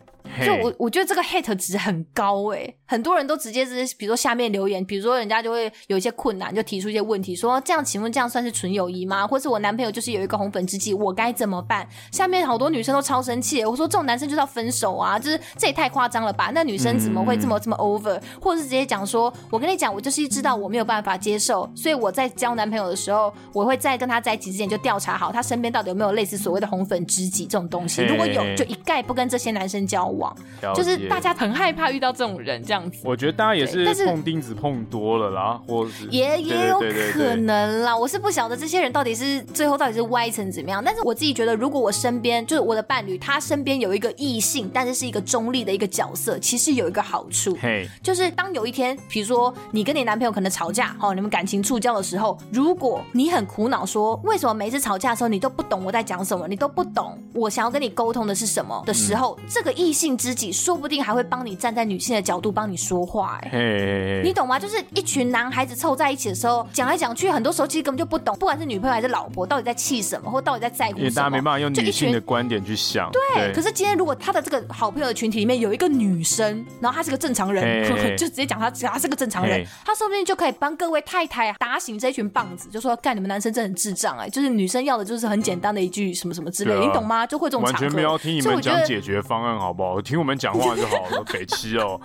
S2: 就我我觉得这个 hate 值很高哎，很多人都直接是比如说下面留言，比如说人家就会有一些困难，就提出一些问题，说这样请问这样算是纯友谊吗？或是我男朋友就是有一个红粉知己，我该怎么办？下面好多女生都超生气，我说这种男生就是要分手啊，就是这也太夸张了吧？那女生怎么会这么这么 over？或者是直接讲说，我跟你讲，我就是知道我没有办法接受，所以我在交男朋友的时候，我会在跟他在一起之前就调查好他身边到底有没有类似所谓的红粉知己这种东西，如果有，就一概不跟这些男生交往。就是大家很害怕遇到这种人，这样子。
S1: 我觉得大家也是碰钉子碰多了啦，或是
S2: 也也有可能啦。我是不晓得这些人到底是最后到底是歪成怎么样。但是我自己觉得，如果我身边就是我的伴侣，他身边有一个异性，但是是一个中立的一个角色，其实有一个好处，
S1: 嘿，
S2: 就是当有一天，比如说你跟你男朋友可能吵架，哦，你们感情触礁的时候，如果你很苦恼，说为什么每次吵架的时候你都不懂我在讲什么，你都不懂我想要跟你沟通的是什么的时候，嗯、这个异性知己说不定还会帮你站在女性的角度帮你说话，哎，
S1: 嘿
S2: 你懂吗？就是一群男孩子凑在一起的时候，讲来讲去，很多时候其实根本就不懂，不管是女朋友还是老婆，到底在气什么，或到底在在乎什
S1: 么，大家没办法用女性的观点去想。
S2: 对，
S1: 对，
S2: 可是今天如果他的这个好朋友的群体里面有一个女生，然后她是个正常人，就直接讲她，她是个正常人，她说不定就可以帮各位太太啊打醒这一群棒子，就说干你们男生真的很智障哎，就是女生要的就是很简单的一句什么什么之类你懂吗？就会这种
S1: 完全没有听你们讲解决方案好不好？听我们讲话就好了，北七哦。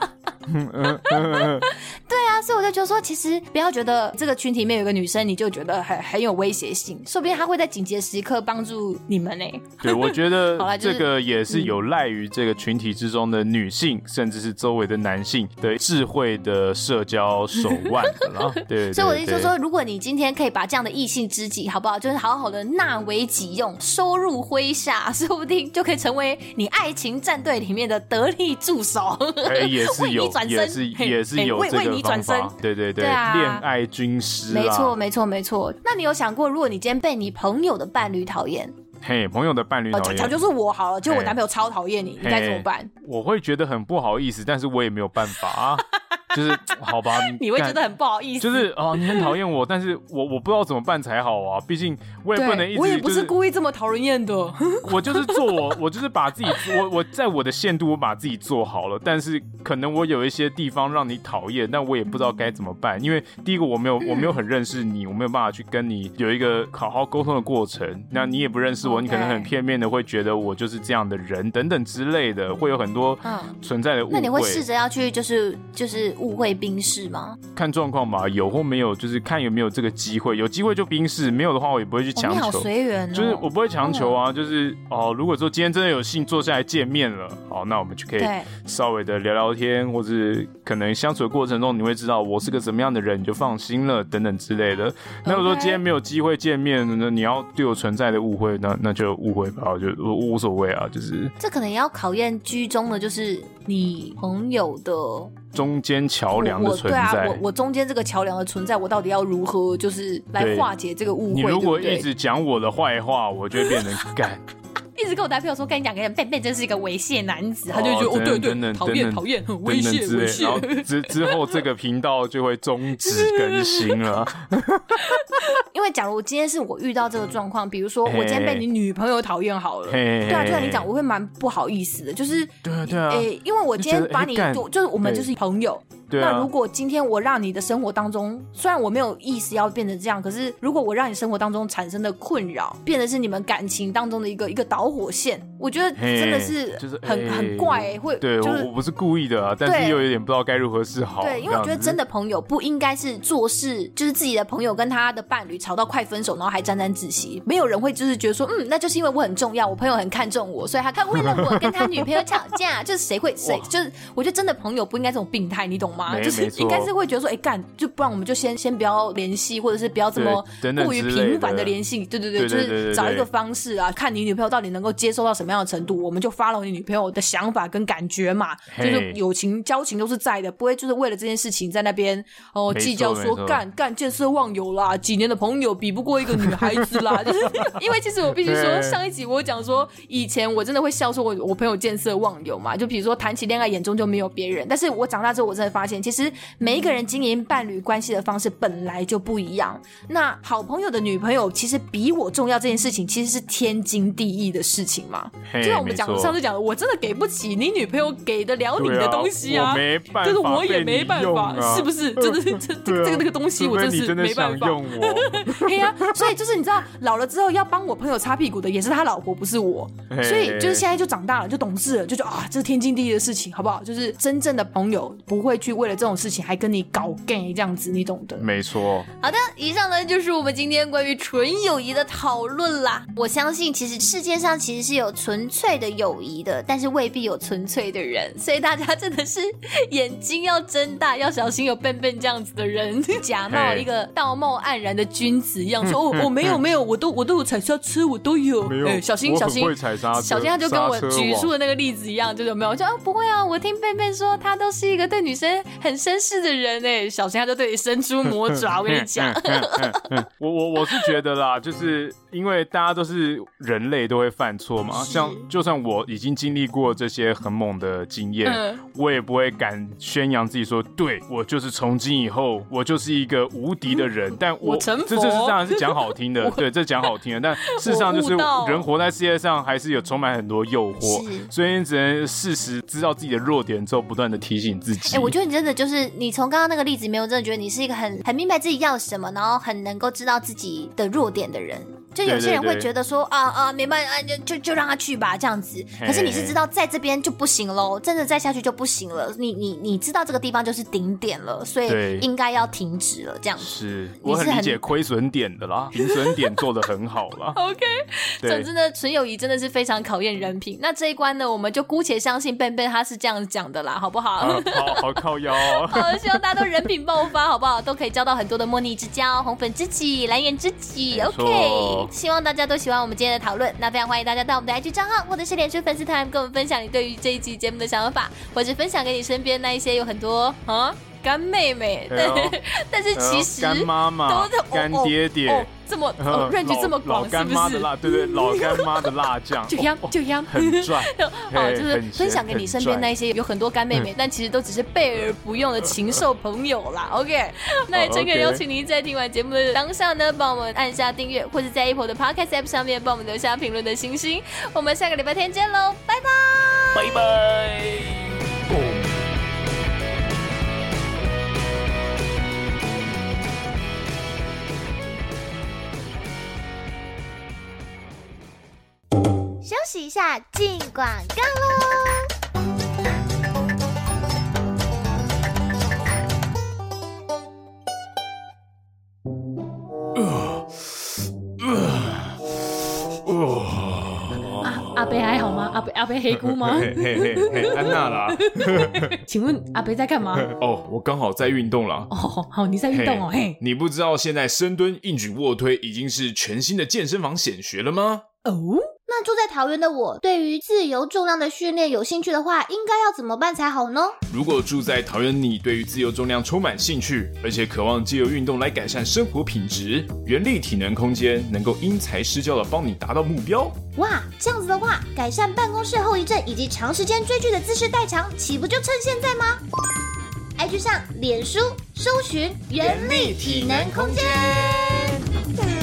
S2: 对啊，所以我就觉得说，其实不要觉得这个群体里面有个女生，你就觉得很很有威胁性，说不定她会在紧急的时刻帮助你们呢。
S1: 对，我觉得 这个也是有赖于这个群体之中的女性，嗯、甚至是周围的男性的智慧的社交手腕。对，对，对，
S2: 所以我的意思就是说，如果你今天可以把这样的异性知己，好不好？就是好好的纳为己用，收入麾下，说不定就可以成为你爱情战队里面的得力助手。
S1: 哎，也是有。也是也是有这个方法，为为你转身，对对对，恋、啊、爱军师，
S2: 没错没错没错。那你有想过，如果你今天被你朋友的伴侣讨厌，
S1: 嘿，朋友的伴侣讨厌，
S2: 讲就是我好了，就我男朋友超讨厌你，你该怎么办？
S1: 我会觉得很不好意思，但是我也没有办法啊。就是好吧，
S2: 你会觉得很不好意思。
S1: 就是哦，你很讨厌我，但是我我不知道怎么办才好啊。毕竟我也不能一直、就是。
S2: 我也不是故意这么讨人厌的。
S1: 我就是做我，我就是把自己，我我在我的限度，我把自己做好了。但是可能我有一些地方让你讨厌，但我也不知道该怎么办。因为第一个我没有我没有很认识你，我没有办法去跟你有一个好好沟通的过程。那你也不认识我，你可能很片面的会觉得我就是这样的人等等之类的，会有很多存在的误会。
S2: 那你会试着要去就是就是误会冰释。是吗？
S1: 看状况吧，有或没有，就是看有没有这个机会。有机会就冰释，没有的话我也不会去强求。你好
S2: 随缘哦。
S1: 就是我不会强求啊，就是哦，如果说今天真的有幸坐下来见面了，好，那我们就可以稍微的聊聊天，或者可能相处的过程中你会知道我是个什么样的人，你就放心了等等之类的。那如果说今天没有机会见面，那你要对我存在的误会，那那就误会吧，就我无所谓啊，就是
S2: 这可能也要考验居中的，就是你朋友的。
S1: 中间桥梁的存在，
S2: 对啊，我我中间这个桥梁的存在，我到底要如何就是来化解这个误会？
S1: 你如果一直讲我的坏话，我就会变成 干。
S2: 一直跟我男朋友说，跟你讲，跟你贝贝真是一个猥亵男子，他就觉得哦，对对，讨厌讨厌，很猥亵猥亵。
S1: 之之后这个频道就会终止更新了。
S2: 因为假如今天是我遇到这个状况，比如说我今天被你女朋友讨厌好了，对啊，就像你讲，我会蛮不好意思的，就是
S1: 对啊对啊，诶，
S2: 因为我今天把你就就是我们就是朋友。那如果今天我让你的生活当中，虽然我没有意思要变成这样，可是如果我让你生活当中产生的困扰，变得是你们感情当中的一个一个导火线，我觉得真的是、就是、很很怪、欸，会
S1: 对，
S2: 就是
S1: 我不是故意的啊，但是又有点不知道该如何是好。
S2: 对，因为我觉得真的朋友不应该是做事，就是自己的朋友跟他的伴侣吵到快分手，然后还沾沾自喜，没有人会就是觉得说，嗯，那就是因为我很重要，我朋友很看重我，所以他他为了我跟他女朋友吵架，就是谁会谁 就是我觉得真的朋友不应该这种病态，你懂吗？就是应该。是会觉得说，哎、欸，干，就不然我们就先先不要联系，或者是不要这么过于频繁的联系。对对对，就是找一个方式啊，看你女朋友到底能够接受到什么样的程度，我们就 follow 你女朋友的想法跟感觉嘛。就是友情交情都是在的，不会就是为了这件事情在那边哦计较说干干见色忘友啦，几年的朋友比不过一个女孩子啦。就是因为其实我必须说，上一集我讲说，以前我真的会笑说我我朋友见色忘友嘛，就比如说谈起恋爱眼中就没有别人。但是我长大之后，我真的发现其实。每一个人经营伴侣关系的方式本来就不一样。那好朋友的女朋友其实比我重要这件事情，其实是天经地义的事情嘛。就像我们讲上次讲的，我真的给不起你女朋友给得了你的东西啊，没办法就是我也没办法，是不是？真的是这这个这个那个东西，我真是没办法。对 呀，所以就是你知道，老了之后要帮我朋友擦屁股的也是他老婆，不是我。所以就是现在就长大了，就懂事了，就觉得啊，这是天经地义的事情，好不好？就是真正的朋友不会去为了这种事情还。跟你搞 gay 这样子，你懂的。
S1: 没错。
S2: 好的，以上呢就是我们今天关于纯友谊的讨论啦。我相信，其实世界上其实是有纯粹的友谊的，但是未必有纯粹的人。所以大家真的是 眼睛要睁大，要小心有笨笨这样子的人，假冒一个道貌岸然的君子一样说：“哦，我没有没有，我都我都有踩刹车，我都有。”没有，欸、小心小心，小心他就跟我举出的那个例子一样，就有没有？就啊，不会啊，我听笨笨说，他都是一个对女生很绅士的。人哎，小心他就对你伸出魔爪。我跟你讲，
S1: 我我我是觉得啦，就是。因为大家都是人类，都会犯错嘛。像就算我已经经历过这些很猛的经验，嗯、我也不会敢宣扬自己说，对我就是从今以后我就是一个无敌的人。但我，我这这是当然是讲好听的，对，这讲好听的。但事实上就是人活在世界上还是有充满很多诱惑，所以你只能适时知道自己的弱点之后，不断的提醒自己。
S2: 哎、欸，我觉得你真的就是你从刚刚那个例子里面，我真的觉得你是一个很很明白自己要什么，然后很能够知道自己的弱点的人。就有些人会觉得说啊啊，没办法，就就就让他去吧，这样子。可是你是知道在这边就不行喽，真的再下去就不行了。你你你知道这个地方就是顶点了，所以应该要停止了，这样子。
S1: 是，我很理解亏损点的啦，停损点做的很好啦。
S2: OK，总之呢，纯友谊真的是非常考验人品。那这一关呢，我们就姑且相信 Ben Ben 他是这样讲的啦，好不好？
S1: 啊、好好靠腰。
S2: 好，希望大家都人品爆发，好不好？都可以交到很多的莫逆之交、红粉知己、蓝颜知己。OK，希望大家都喜欢我们今天的讨论。那非常欢迎大家到我们的 IG 账号或者是脸书粉丝团，跟我们分享你对于这一集节目的想法，或者分享给你身边那一些有很多啊。干妹妹，对，但是其实
S1: 干妈妈、干爹爹，
S2: 这么 range 这么广，是不是？
S1: 对对，老干妈的辣酱，
S2: 就香就香，
S1: 很赚。
S2: 哦，就是分享给你身边那些有很多干妹妹，但其实都只是备而不用的禽兽朋友啦。OK，那也诚恳邀请您在听完节目的当下呢，帮我们按下订阅，或者在 Apple 的 Podcast App 上面帮我们留下评论的星星。我们下个礼拜天见喽，拜拜，
S1: 拜拜。
S2: 休息一下，进广告喽。阿阿伯还好吗？阿伯阿伯黑姑吗？
S1: 嘿嘿嘿嘿，安娜啦。
S2: 请问阿伯在干嘛？
S1: 哦，我刚好在运动啦。
S2: 哦，好，你在运动哦。嘿，
S1: 你不知道现在深蹲、硬举、卧推已经是全新的健身房显学了吗？
S2: 哦。那住在桃园的我，对于自由重量的训练有兴趣的话，应该要怎么办才好呢？
S1: 如果住在桃园，你对于自由重量充满兴趣，而且渴望借由运动来改善生活品质，原力体能空间能够因材施教的帮你达到目标。
S2: 哇，这样子的话，改善办公室后遗症以及长时间追剧的姿势代偿，岂不就趁现在吗？IG 上脸书搜寻原力体能空间。